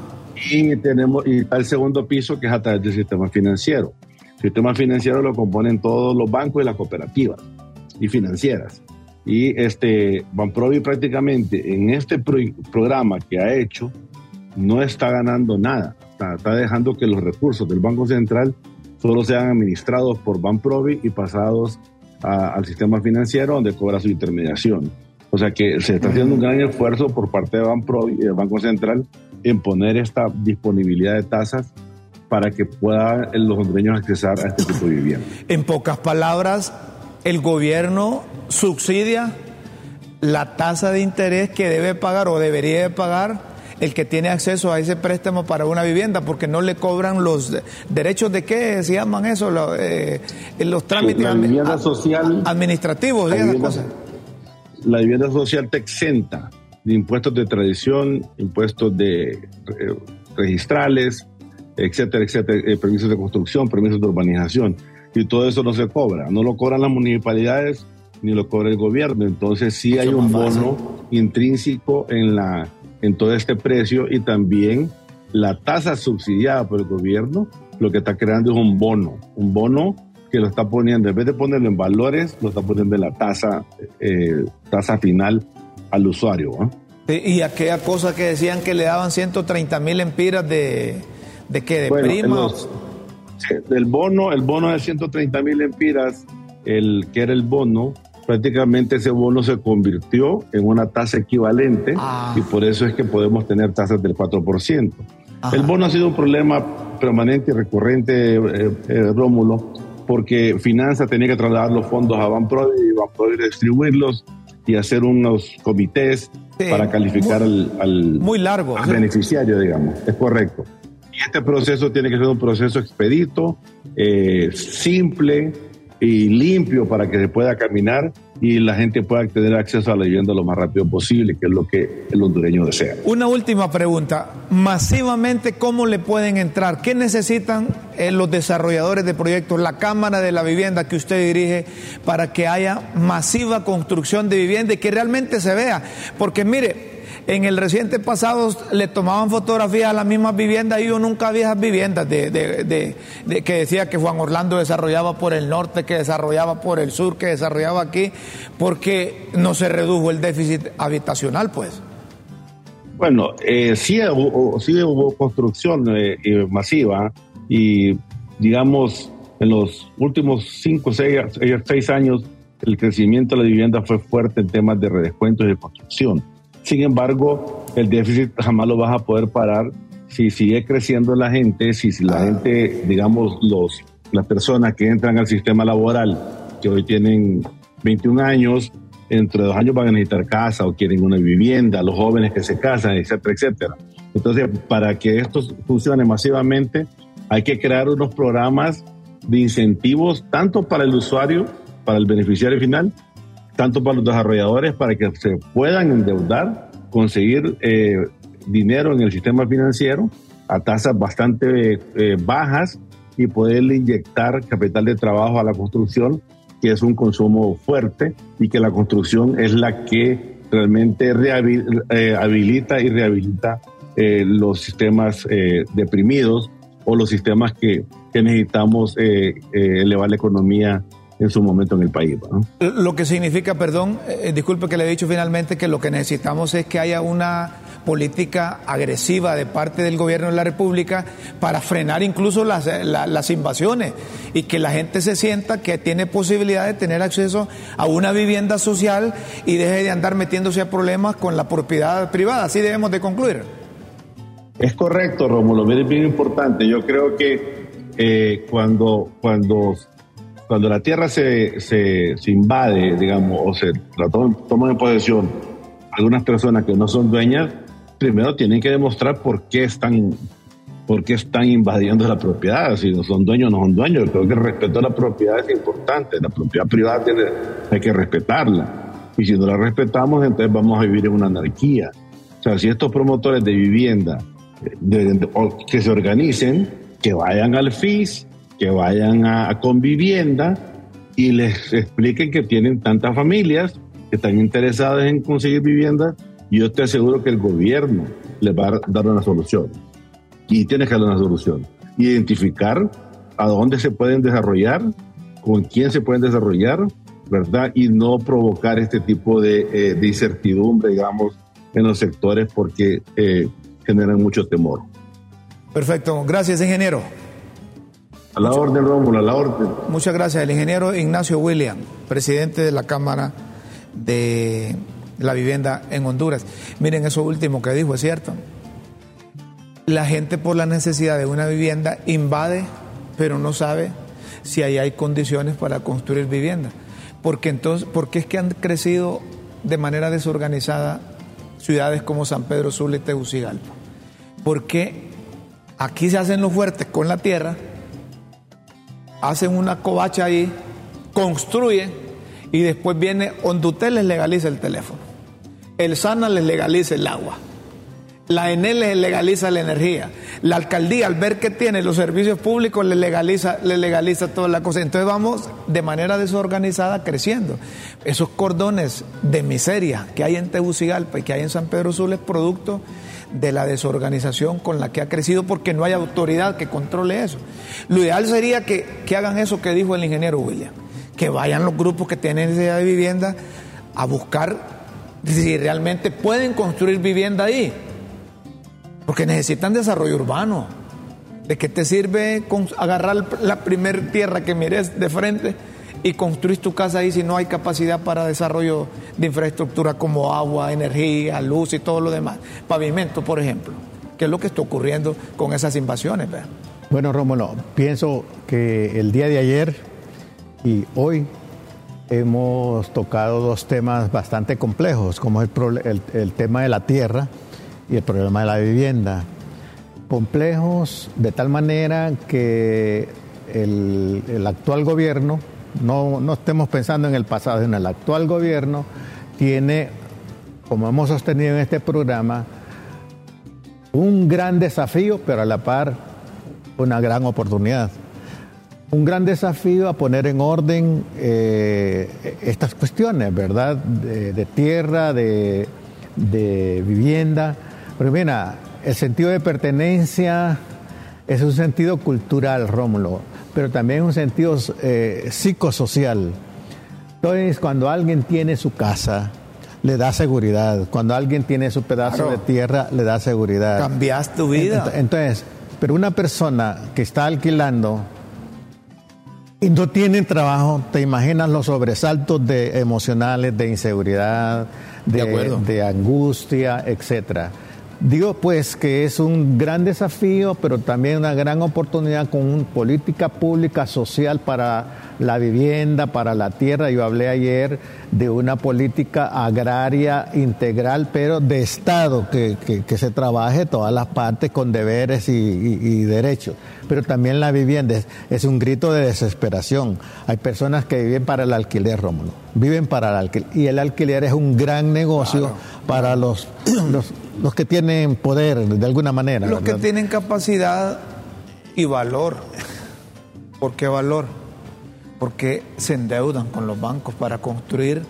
Y tenemos y está el segundo piso que es a través del sistema financiero. El sistema financiero lo componen todos los bancos y las cooperativas y financieras. Y este Banprovi prácticamente en este pro- programa que ha hecho no está ganando nada. Está, dejando que los recursos del Banco Central solo sean administrados por Banprovi y pasados al sistema financiero donde cobra su intermediación. O sea que se está haciendo un gran esfuerzo por parte de Banprovi y del Banco Central en poner esta disponibilidad de tasas para que puedan los hondureños accesar a este tipo de vivienda. En pocas palabras, el gobierno subsidia la tasa de interés que debe pagar o debería de pagar el que tiene acceso a ese préstamo para una vivienda, porque no le cobran los de- derechos de qué se llaman eso, Lo- eh, los trámites La admi- vivienda a- social- administrativos la vivienda- cosas. La vivienda social te exenta de impuestos de tradición, impuestos de eh, registrales, etcétera, etcétera, eh, permisos de construcción, permisos de urbanización. Y todo eso no se cobra. No lo cobran las municipalidades ni lo cobra el gobierno. Entonces sí hay un bono intrínseco en, la, en todo este precio y también la tasa subsidiada por el gobierno lo que está creando es un bono, un bono que lo está poniendo, en vez de ponerlo en valores, lo está poniendo en la tasa, eh, tasa final al usuario. Sí, Y aquella cosa que decían que le daban 130 mil empiras de, de que de Bueno, prima. los- sí, el bono, el bono de 130 mil empiras, el que era el bono, prácticamente ese bono se convirtió en una tasa equivalente Ah. y por eso es que podemos tener tasas del 4%. Ajá. El bono ha sido un problema permanente y recurrente, eh, eh, Rómulo, porque Finanza tenía que trasladar los fondos a Banprodi y Banprodi distribuirlos y hacer unos comités Sí, para calificar al, al- muy largo. al beneficiario, digamos. Es correcto. Y este proceso tiene que ser un proceso expedito, eh, simple, y limpio para que se pueda caminar y la gente pueda tener acceso a la vivienda lo más rápido posible, que es lo que el hondureño desea. Una última pregunta. Masivamente, ¿cómo le pueden entrar? ¿Qué necesitan eh, los desarrolladores de proyectos, la Cámara de la Vivienda que usted dirige, para que haya masiva construcción de vivienda y que realmente se vea? Porque mire, en el reciente pasado le tomaban fotografías a las mismas viviendas y yo nunca vi esas viviendas de, que decía que Juan Orlando desarrollaba por el norte, que desarrollaba por el sur, que desarrollaba aquí, porque no se redujo el déficit habitacional, pues. Bueno, eh, sí, hubo, sí hubo construcción eh, masiva y, digamos, en los últimos cinco, seis, seis años, el crecimiento de la vivienda fue fuerte en temas de redescuentos y de construcción sin embargo, el déficit jamás lo vas a poder parar si sigue creciendo la gente, si, la gente, digamos, los, las personas que entran al sistema laboral, que hoy tienen 21 años, entre dos años van a necesitar casa o quieren una vivienda, los jóvenes que se casan, etcétera, etcétera. Entonces, para que esto funcione masivamente, hay que crear unos programas de incentivos tanto para el usuario, para el beneficiario final, tanto para los desarrolladores para que se puedan endeudar, conseguir eh, dinero en el sistema financiero a tasas bastante eh, bajas y poderle inyectar capital de trabajo a la construcción, que es un consumo fuerte y que la construcción es la que realmente eh, habilita y rehabilita los sistemas deprimidos o los sistemas que necesitamos elevar la economía en su momento en el país. Lo que significa, perdón, eh, disculpe que le he dicho finalmente que lo que necesitamos es que haya una política agresiva de parte del gobierno de la República para frenar incluso las, eh, las invasiones y que la gente se sienta que tiene posibilidad de tener acceso a una vivienda social y deje de andar metiéndose a problemas con la propiedad privada. Así debemos de concluir. Es correcto, Rómulo, es bien importante. Yo creo que eh, cuando, cuando cuando la tierra se, se, invade, digamos, o se la toman, en posesión algunas personas que no son dueñas, primero tienen que demostrar por qué están, por qué están invadiendo la propiedad. Si no son dueños, no son dueños. creo que el respeto a la propiedad es importante. La propiedad privada tiene, hay que respetarla. Y si no la respetamos, entonces vamos a vivir en una anarquía. O sea, si estos promotores de vivienda que se organicen, que vayan al FIS, que vayan a, con vivienda y les expliquen que tienen tantas familias que están interesadas en conseguir vivienda y yo te aseguro que el gobierno les va a dar una solución. Y tienes que dar una solución. Identificar a dónde se pueden desarrollar, con quién se pueden desarrollar, ¿verdad? Y no provocar este tipo de, eh, incertidumbre, digamos, en los sectores porque eh, generan mucho temor. Perfecto. Gracias, ingeniero. A la orden, Rómulo, a la orden. Muchas gracias. El ingeniero Ignacio William, presidente de la Cámara de la Vivienda en Honduras. Miren, eso último que dijo, es cierto. La gente por la necesidad de una vivienda invade, pero no sabe si ahí hay condiciones para construir vivienda. Porque entonces, es que han crecido de manera desorganizada ciudades como San Pedro Sula y Tegucigalpa? Porque aquí se hacen los fuertes con la tierra hacen una covacha ahí, construyen y después viene Hondutel les legaliza el teléfono, el SANA les legaliza el agua, la ENEL legaliza la energía, la alcaldía al ver que tiene los servicios públicos les legaliza, les legaliza toda la cosa. Entonces vamos de manera desorganizada creciendo. Esos cordones de miseria que hay en Tegucigalpa y que hay en San Pedro Sula es producto de la desorganización con la que ha crecido porque no hay autoridad que controle eso. Lo ideal sería que, hagan eso que dijo el ingeniero William, que vayan los grupos que tienen necesidad de vivienda a buscar si realmente pueden construir vivienda ahí, porque necesitan desarrollo urbano. ¿De qué te sirve agarrar la primer tierra que mires de frente? y construir tu casa ahí si no hay capacidad para desarrollo de infraestructura como agua, energía, luz y todo lo demás. Pavimento, por ejemplo, ¿Qué es lo que está ocurriendo con esas invasiones. Bueno, Rómulo, pienso que el día de ayer y hoy hemos tocado dos temas bastante complejos, como el, el, tema de la tierra y el problema de la vivienda. Complejos de tal manera que el, actual gobierno no, no estemos pensando en el pasado, sino el actual gobierno tiene, como hemos sostenido en este programa, un gran desafío, pero a la par una gran oportunidad. Un gran desafío a poner en orden eh, estas cuestiones, ¿verdad? De, tierra, de, de, vivienda. Pero mira, el sentido de pertenencia es un sentido cultural, Rómulo, pero también un sentido eh, psicosocial. Entonces, cuando alguien tiene su casa, le da seguridad. Cuando alguien tiene su pedazo de tierra, le da seguridad. Cambias tu vida. Entonces, pero una persona que está alquilando y no tiene trabajo, te imaginas los sobresaltos de emocionales, de inseguridad, de, de, de angustia, etcétera. Digo pues que es un gran desafío, pero también una gran oportunidad con una política pública social para la vivienda, para la tierra. Yo hablé ayer de una política agraria integral, pero de Estado, que, se trabaje todas las partes con deberes y, derechos. Pero también la vivienda es, un grito de desesperación. Hay personas que viven para el alquiler, Rómulo. Viven para el alquiler. Y el alquiler es un gran negocio para los, los los que tienen poder de alguna manera. Los que tienen capacidad y valor. ¿Por qué valor? Porque se endeudan con los bancos para construir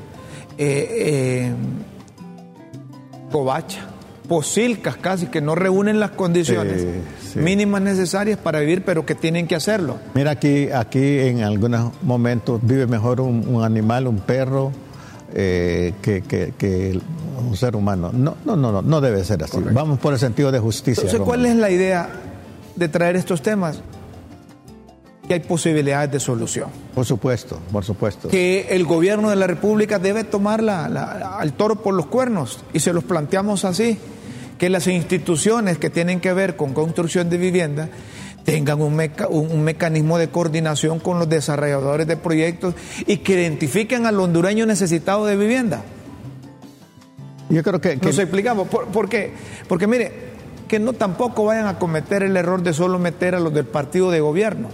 eh, eh, covacha, posilcas casi, que no reúnen las condiciones mínimas necesarias para vivir, pero que tienen que hacerlo. Mira, aquí, aquí en algunos momentos vive mejor un, animal, un perro, eh, que, que, un ser humano. No, no, no, no, no debe ser así. Vamos por el sentido de justicia. Entonces, ¿cuál es la idea de traer estos temas? Que hay posibilidades de solución. Por supuesto, por supuesto. Que el gobierno de la República debe tomar al toro por los cuernos y se los planteamos así. Que las instituciones que tienen que ver con construcción de vivienda tengan un, un, mecanismo de coordinación con los desarrolladores de proyectos y que identifiquen al hondureño necesitado de vivienda. Yo creo que... Nos explicamos. ¿Por, qué? Porque mire, que no tampoco vayan a cometer el error de solo meter a los del partido de gobierno.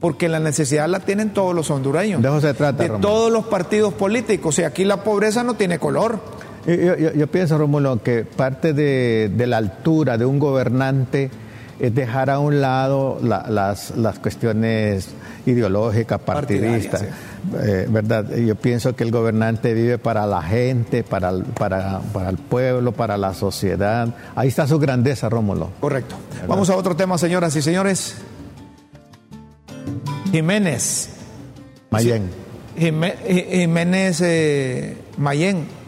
Porque la necesidad la tienen todos los hondureños. De eso se trata. De todos los partidos políticos. Y aquí la pobreza no tiene color. Yo, pienso, Rómulo, que parte de, la altura de un gobernante es dejar a un lado las, las cuestiones ideológicas, partidistas. Eh, ¿verdad? Yo pienso que el gobernante vive para la gente, para el, para, el pueblo, para la sociedad. Ahí está su grandeza, Rómulo. Correcto. Vamos a otro tema, señoras y señores. Jiménez. Mayen. Jiménez eh, Mayen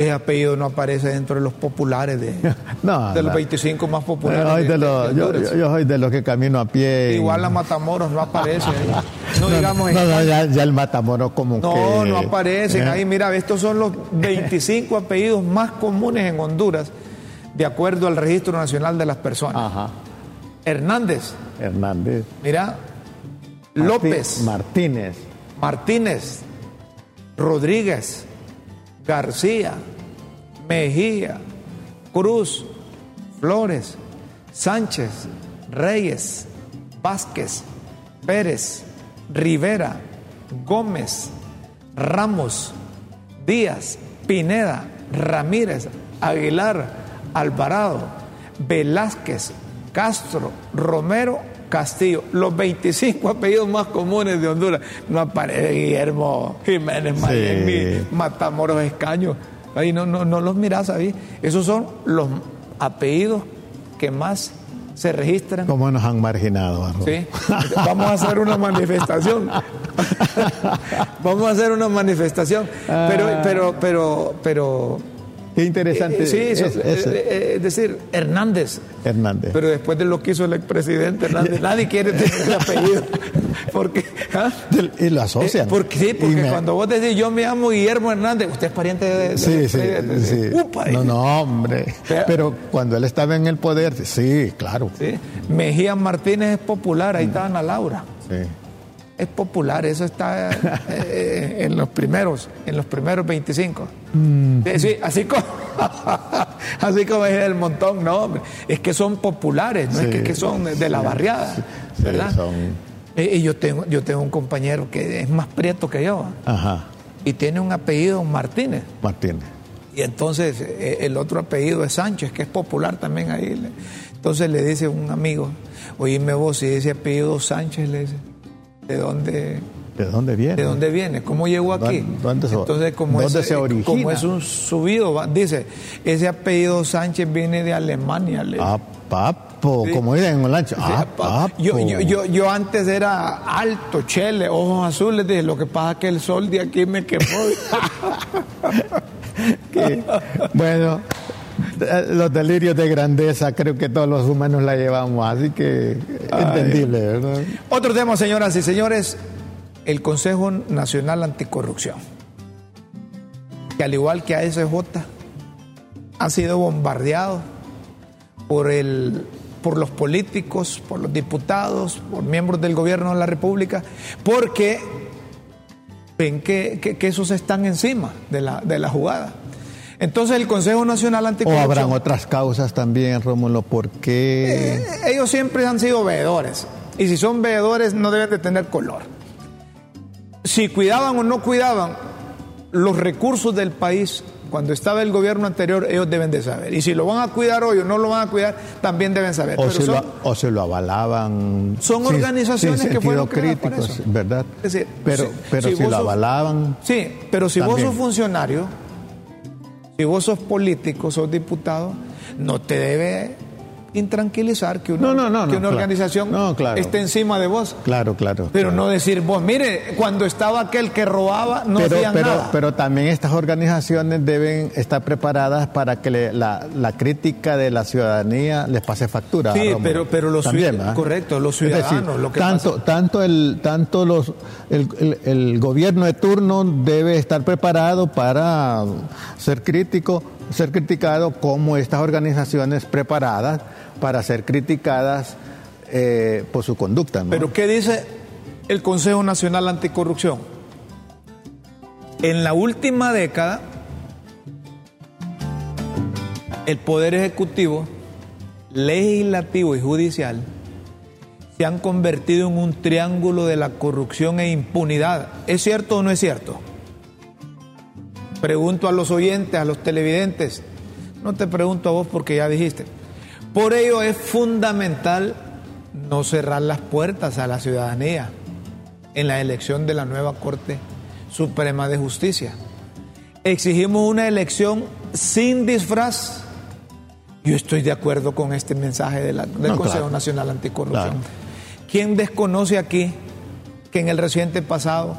ese apellido no aparece dentro de los populares de, de los 25 más populares. yo, soy de los que camino a pie. Igual la Matamoros no aparece. no, digamos. No, ya, el Matamoros como no, que. No, no aparecen. Ahí, mira, estos son los 25 apellidos más comunes en Honduras, de acuerdo al Registro Nacional de las Personas. Ajá. Hernández. Hernández. Mira. López. Martínez. Martínez. Rodríguez. García, Mejía, Cruz, Flores, Sánchez, Reyes, Vázquez, Pérez, Rivera, Gómez, Ramos, Díaz, Pineda, Ramírez, Aguilar, Alvarado, Velázquez, Castro, Romero, Castillo. Los 25 apellidos más comunes de Honduras. No aparece Guillermo Jiménez, Matamoros Escaño. Ahí no, no, no los mirás ahí. Esos son los apellidos que más se registran. ¿Cómo nos han marginado? Sí. Vamos a hacer una manifestación. Vamos a hacer una manifestación. Pero, ah. pero, pero, pero Qué interesante. sí, es, es, decir, Hernández. Hernández. Pero después de lo que hizo el expresidente Hernández, nadie quiere tener ese apellido. Porque, ¿ah? Y lo asocian. Eh, porque sí, porque cuando vos decís yo me llamo Guillermo Hernández, usted es pariente de. sí, sí, sí. no, no, hombre. Pero, cuando él estaba en el poder, sí, claro. Sí. Mejía Martínez es popular, ahí está Ana Laura. Sí es popular, eso está eh, en los primeros, en los primeros 25. Mm. Sí, así como, así como es el montón, no, hombre, es que son populares, no es que, son de la barriada, ¿verdad? Y, y yo, tengo, yo tengo un compañero que es más prieto que yo. Ajá, y tiene un apellido Martínez. Martínez. Y entonces eh, el otro apellido es Sánchez, que es popular también ahí. Entonces le dice un amigo, oíme vos, si ese apellido Sánchez, le dice, ¿de dónde, ¿De dónde viene? ¿de dónde viene? ¿Cómo llegó aquí? ¿Dónde- se- entonces, como, dónde es, se origina? como es un subido, dice, ese apellido Sánchez viene de Alemania. le. Ah, papo, Sí. como dicen en Ah, papo. yo, yo, yo, yo antes era alto, chele, ojos azules, dije, lo que pasa es que el sol de aquí me quemó. Que, bueno, eh, los delirios de grandeza creo que todos los humanos la llevamos, así que entendible, ¿verdad? Otro tema, señoras y señores, el Consejo Nacional Anticorrupción, que al igual que ASJ, ha sido bombardeado por, el, por los políticos, por los diputados, por miembros del gobierno de la República, porque ven que, que- que esos están encima de la, de la jugada. Entonces el Consejo Nacional O Anticorrupción... habrán otras causas también, Rómulo, porque Eh, ellos siempre han sido veedores. Y si son veedores, no deben de tener color. Si cuidaban o no cuidaban los recursos del país cuando estaba el gobierno anterior, ellos deben de saber. Y si lo van a cuidar hoy o no lo van a cuidar, también deben saber. o, Pero se son- lo, o se lo avalaban. Son sin- organizaciones sin que fueron sentido creadas para crítico, eso. ¿verdad? Es decir, pero si- pero si lo avalaban. Sí, pero si vos sos funcionario, si vos sos político, sos diputado, no te debe intranquilizar que una, No, no, no, que no, una claro. organización claro. esté encima de vos. Claro, claro. Pero claro. no decir vos, mire, cuando estaba aquel que robaba, no pero, hacían pero, nada. pero también estas organizaciones deben estar preparadas para que le- la, la crítica de la ciudadanía les pase factura. Sí, pero- pero los También, ciud- ¿verdad? correcto, los decir, ciudadanos, lo que tanto, pasa- tanto el tanto los el, el- el gobierno de turno debe estar preparado para ser crítico, ser criticado como estas organizaciones preparadas para ser criticadas eh, por su conducta. Pero ¿qué dice el Consejo Nacional Anticorrupción? En la última década, el Poder Ejecutivo, Legislativo y Judicial se han convertido en un triángulo de la corrupción e impunidad. ¿Es cierto o no es cierto? Pregunto a los oyentes, a los televidentes. No te pregunto a vos porque ya dijiste. Por ello es fundamental no cerrar las puertas a la ciudadanía en la elección de la nueva Corte Suprema de Justicia. Exigimos una elección sin disfraz. Yo estoy de acuerdo con este mensaje de la- del No, Consejo claro. Nacional Anticorrupción. Claro. ¿Quién desconoce aquí que en el reciente pasado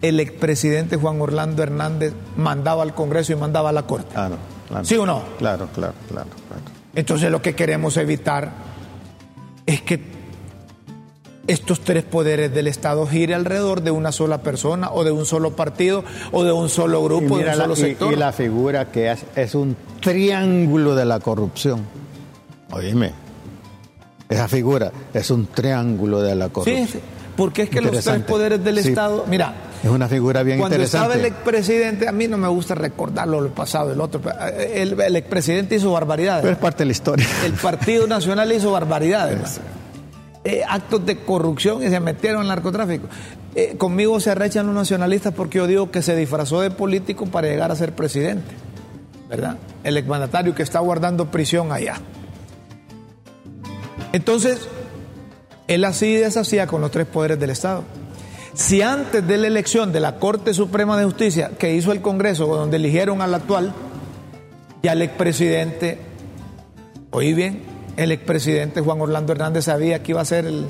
el expresidente Juan Orlando Hernández mandaba al Congreso y mandaba a la Corte? Claro, claro. ¿Sí o no? Claro, claro, claro, claro. Entonces lo que queremos evitar es que estos tres poderes del Estado gire alrededor de una sola persona o de un solo partido o de un solo grupo, de un la, solo y- sector. y la figura que es, es un triángulo de la corrupción. Oíme, esa figura es un triángulo de la corrupción. sí, porque es que los tres poderes del Sí. Estado, mira, Es una figura bien cuando estaba interesante. el expresidente, a mí no me gusta recordarlo, el pasado, el otro, el, el expresidente hizo barbaridades. Pero es parte de la historia. El Partido Nacional hizo barbaridades. Eh, actos de corrupción y se metieron en el narcotráfico. Eh, conmigo se arrechan los nacionalistas porque yo digo que se disfrazó de político para llegar a ser presidente. ¿Verdad? El exmandatario que está guardando prisión allá. Entonces, él así deshacía con los tres poderes del Estado. Si antes de la elección de la Corte Suprema de Justicia que hizo el Congreso, donde eligieron al actual, ya el expresidente, oí bien, el expresidente Juan Orlando Hernández sabía que iba a ser el,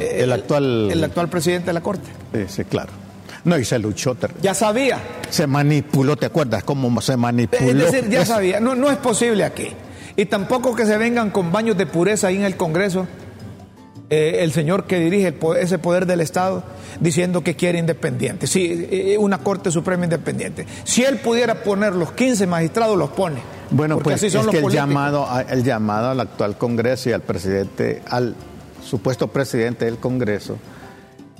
el actual. el actual presidente de la Corte. Sí, claro. No, y se luchó. Ya sabía. Se manipuló, ¿te acuerdas cómo se manipuló? Es decir, ya sabía. No, no es posible aquí. Y tampoco que se vengan con baños de pureza ahí en el Congreso. Eh, el señor que dirige el ese poder del Estado diciendo que quiere independiente. Sí, eh, una Corte Suprema independiente. Si él pudiera poner los 15 magistrados, los pone. Bueno, pues así es los que el llamado, a- el llamado al actual Congreso y al presidente, al supuesto presidente del Congreso,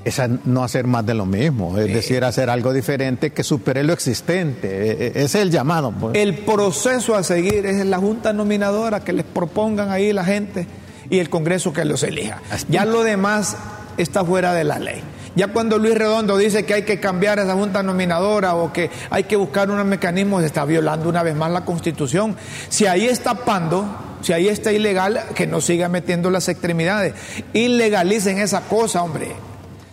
es no hacer más de lo mismo, es decir, hacer algo diferente que supere lo existente. E- e- Ese es el llamado. pues. El proceso a seguir es la junta nominadora que les propongan ahí la gente y el Congreso que los elija. Ya lo demás está fuera de la ley. Ya cuando Luis Redondo dice que hay que cambiar esa junta nominadora o que hay que buscar unos mecanismos, está violando una vez más la Constitución. Si ahí está pando, si ahí está ilegal, que no siga metiendo las extremidades. Ilegalicen esa cosa, hombre.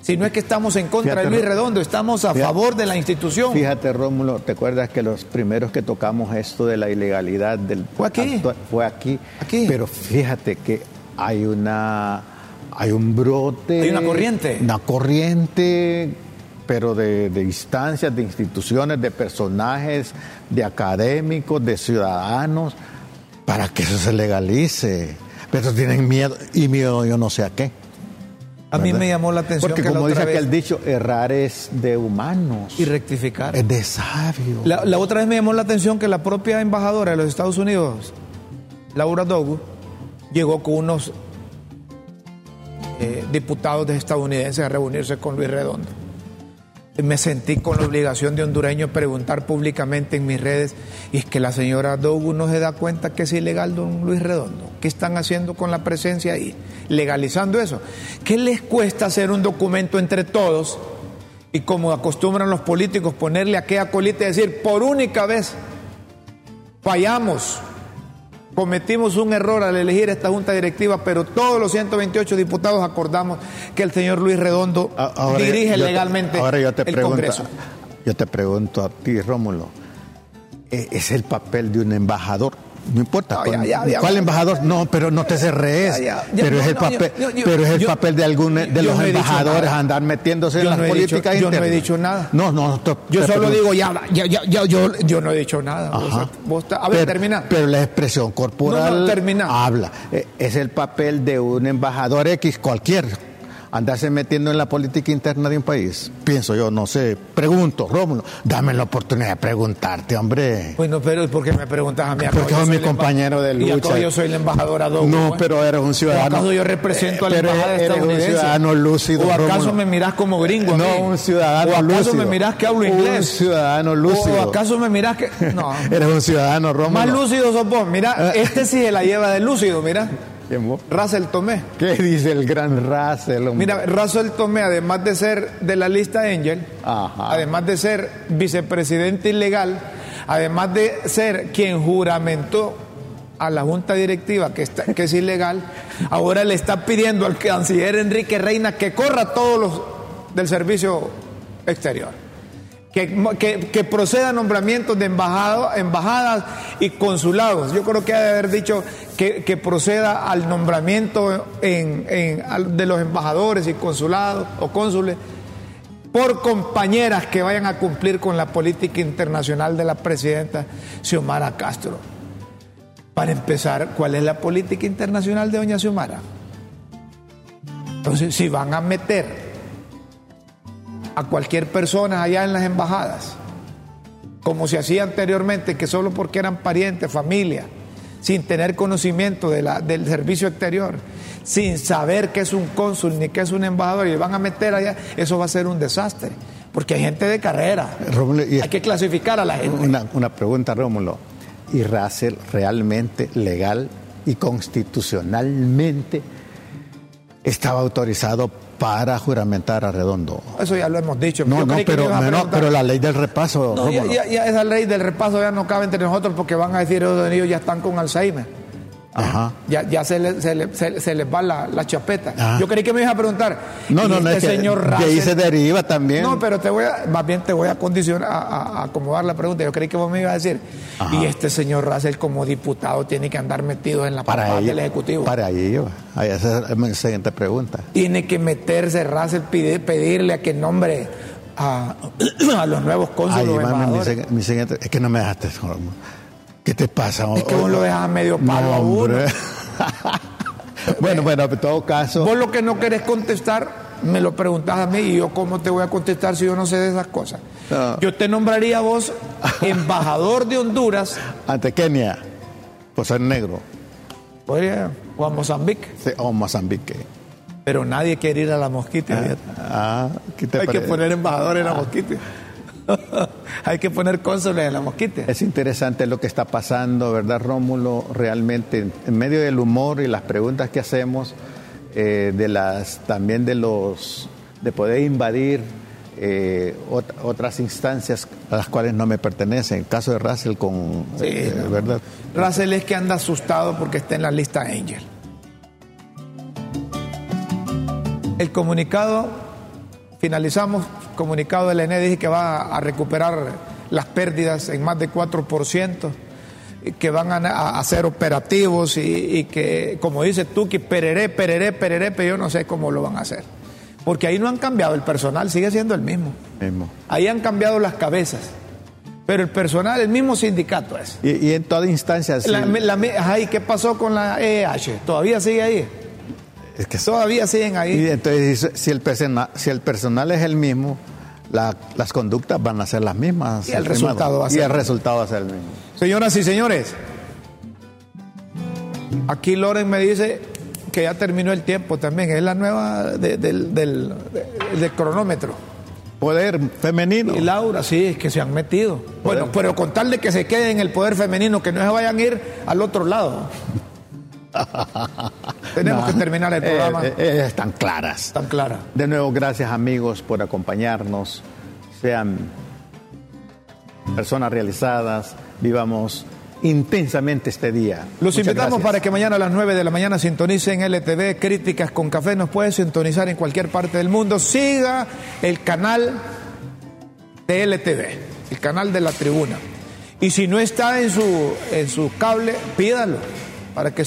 Si no es que estamos en contra de Luis Redondo, estamos a favor de la institución. Fíjate, Rómulo, ¿te acuerdas que los primeros que tocamos esto de la ilegalidad del fue aquí? fue aquí. Aquí. Pero fíjate que hay una hay un brote. Hay una corriente. Una corriente, pero de, instancias, de instituciones, de personajes, de académicos, de ciudadanos, para que eso se legalice. Pero tienen miedo, y miedo yo no sé a qué. A mí me llamó la atención. Porque como dice que el dicho, errar es de humanos. Y rectificar. Es de sabio. La, la, otra vez me llamó la atención que la propia embajadora de los Estados Unidos, Laura Dogu, llegó con unos eh, diputados estadounidenses a reunirse con Luis Redondo. Me sentí con la obligación de hondureño preguntar públicamente en mis redes, y es que la señora Dogu no se da cuenta que es ilegal don Luis Redondo. ¿Qué están haciendo con la presencia ahí? Legalizando eso. ¿Qué les cuesta hacer un documento entre todos y como acostumbran los políticos ponerle aquella colita y decir, por única vez, fallamos, Cometimos un error al elegir esta junta directiva, pero todos los 128 diputados acordamos que el señor Luis Redondo dirige legalmente ahora yo te el pregunto, Congreso. Yo te pregunto a ti, Rómulo, ¿e-, ¿es el papel de un embajador no importa. ¿Cuál embajador? No, pero no te cerres. pero es el papel, pero es el papel de algún de los embajadores andar metiéndose en las políticas internas. Yo no he dicho nada. No, no. yo solo digo ya, ya, ya, yo, yo no he dicho nada. a ver, termina. Pero la expresión corporal termina. habla. Eh, es el papel de un embajador X cualquier andarse metiendo en la política interna de un país? Pienso yo, no sé. Pregunto, Rómulo, dame la oportunidad de preguntarte, hombre. Bueno, pero ¿por qué me preguntas a mí? Porque sos mi compañero de lucha. Y yo soy el embajador a No, pero eres un ciudadano. ¿Acaso yo represento a la embajada eres un ciudadano lúcido, ¿O acaso me mirás como gringo? No, un ciudadano lúcido. ¿O acaso me mirás que hablo inglés? Un ciudadano lúcido. ¿O acaso me mirás que...? No. eres un ciudadano, Rómulo. Más lúcido sos vos. Mira, este sí se la lleva de lúcido, mira. Russell Tomé. ¿Qué dice el gran Russell? Mira, Russell Tomé, además de ser de la lista Angel, además de ser vicepresidente ilegal, además de ser quien juramentó a la junta directiva que, está, que es ilegal, ahora le está pidiendo al canciller Enrique Reina que corra todos los del servicio exterior que, que, proceda nombramientos de embajado, embajadas y consulados. Yo creo que ha de haber dicho que, proceda al nombramiento de los embajadores y consulados o cónsules por compañeras que vayan a cumplir con la política internacional de la presidenta Xiomara Castro. Para empezar, ¿cuál es la política internacional de doña Xiomara? Entonces, si van a meter a cualquier persona allá en las embajadas, como se hacía anteriormente, que solo porque eran parientes, familia, sin tener conocimiento de la, del servicio exterior, sin saber qué es un cónsul ni qué es un embajador, y van a meter allá, eso va a ser un desastre, porque hay gente de carrera, hay que clasificar a la gente. Una, una pregunta, Rómulo, ¿y Russell realmente legal y constitucionalmente estaba autorizado para juramentar a Redondo. Eso ya lo hemos dicho. No, no, pero, pero la ley del repaso. No, ya, ya, esa ley del repaso ya no cabe entre nosotros porque van a decir oh, ellos ya están con Alzheimer. Ajá. Ya, ya se, le, se, se, les va la, la chapeta. Ah. Yo creí que me ibas a preguntar. No, no, no, este es señor que ahí se deriva también. No, pero te voy a, más bien te voy a condicionar, a, acomodar la pregunta. Yo creí que vos me ibas a decir. Y este señor Russell, como diputado, tiene que andar metido en la para del Ejecutivo. Para ello. Ahí esa es la siguiente pregunta. Tiene que meterse Russell, pedirle a que nombre a, a los nuevos cónsules. Ay, mi, siguiente, es que no me dejaste. ¿Qué te pasa? Es que vos lo dejas medio palo a uno. bueno, bueno, en todo caso. Vos lo que no querés contestar, me lo preguntás a mí y yo cómo te voy a contestar si yo no sé de esas cosas. Yo te nombraría a vos embajador de Honduras. Ante Kenia, por ser negro. Podría, o a Mozambique. Sí, o a Mozambique. Pero nadie quiere ir a la mosquita. Ah, ah Hay que poner embajador en la ah. mosquita. Hay que poner cónsules en la mosquita. Es interesante lo que está pasando, ¿verdad, Rómulo? Realmente, en medio del humor y las preguntas que hacemos, eh, de las también de los de poder invadir eh, otras instancias a las cuales no me pertenecen. El caso de Russell con eh, verdad. Russell es que anda asustado porque está en la lista Angel. El comunicado, finalizamos, comunicado del ENE que va a recuperar las pérdidas en más de 4%, que van a, hacer operativos y, que, como dice tú, que pereré, pereré, pereré, pero yo no sé cómo lo van a hacer. Porque ahí no han cambiado, el personal sigue siendo el mismo. mismo. Ahí han cambiado las cabezas. Pero el personal, el mismo sindicato es. Y, en toda instancia. Sí. ¿Qué pasó con la EH? ¿Todavía sigue ahí? Es que todavía siguen ahí. Y entonces, si el personal, si el personal es el mismo, las conductas van a ser las mismas. Y el resultado va a ser. Y el resultado va a ser el mismo. Señoras y señores, aquí Loren me dice que ya terminó el tiempo también. Es la nueva del, cronómetro. Poder femenino. Y Laura, sí, es que se han metido. Bueno, pero con tal de que se queden en el poder femenino, que no se vayan a ir al otro lado. Tenemos que terminar el programa. Eh, eh, están claras. Están claras. De nuevo, gracias amigos por acompañarnos. Sean personas realizadas, vivamos intensamente este día. Los invitamos para que mañana a las 9 de la mañana sintonicen LTV Críticas con Café. Nos puede sintonizar en cualquier parte del mundo. Siga el canal de LTV, el canal de la tribuna. Y si no está en su, en su cable, pídalo para que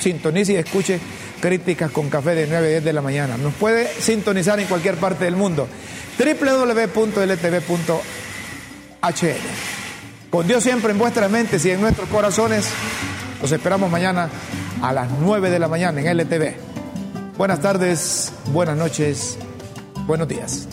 sintonice y escuche críticas con café de 9 a 10 de la mañana. Nos puede sintonizar en cualquier parte del mundo. www.ltv.hn. Con Dios siempre en vuestras mentes y en nuestros corazones. Los esperamos mañana a las 9 de la mañana en LTV. Buenas tardes, buenas noches, buenos días.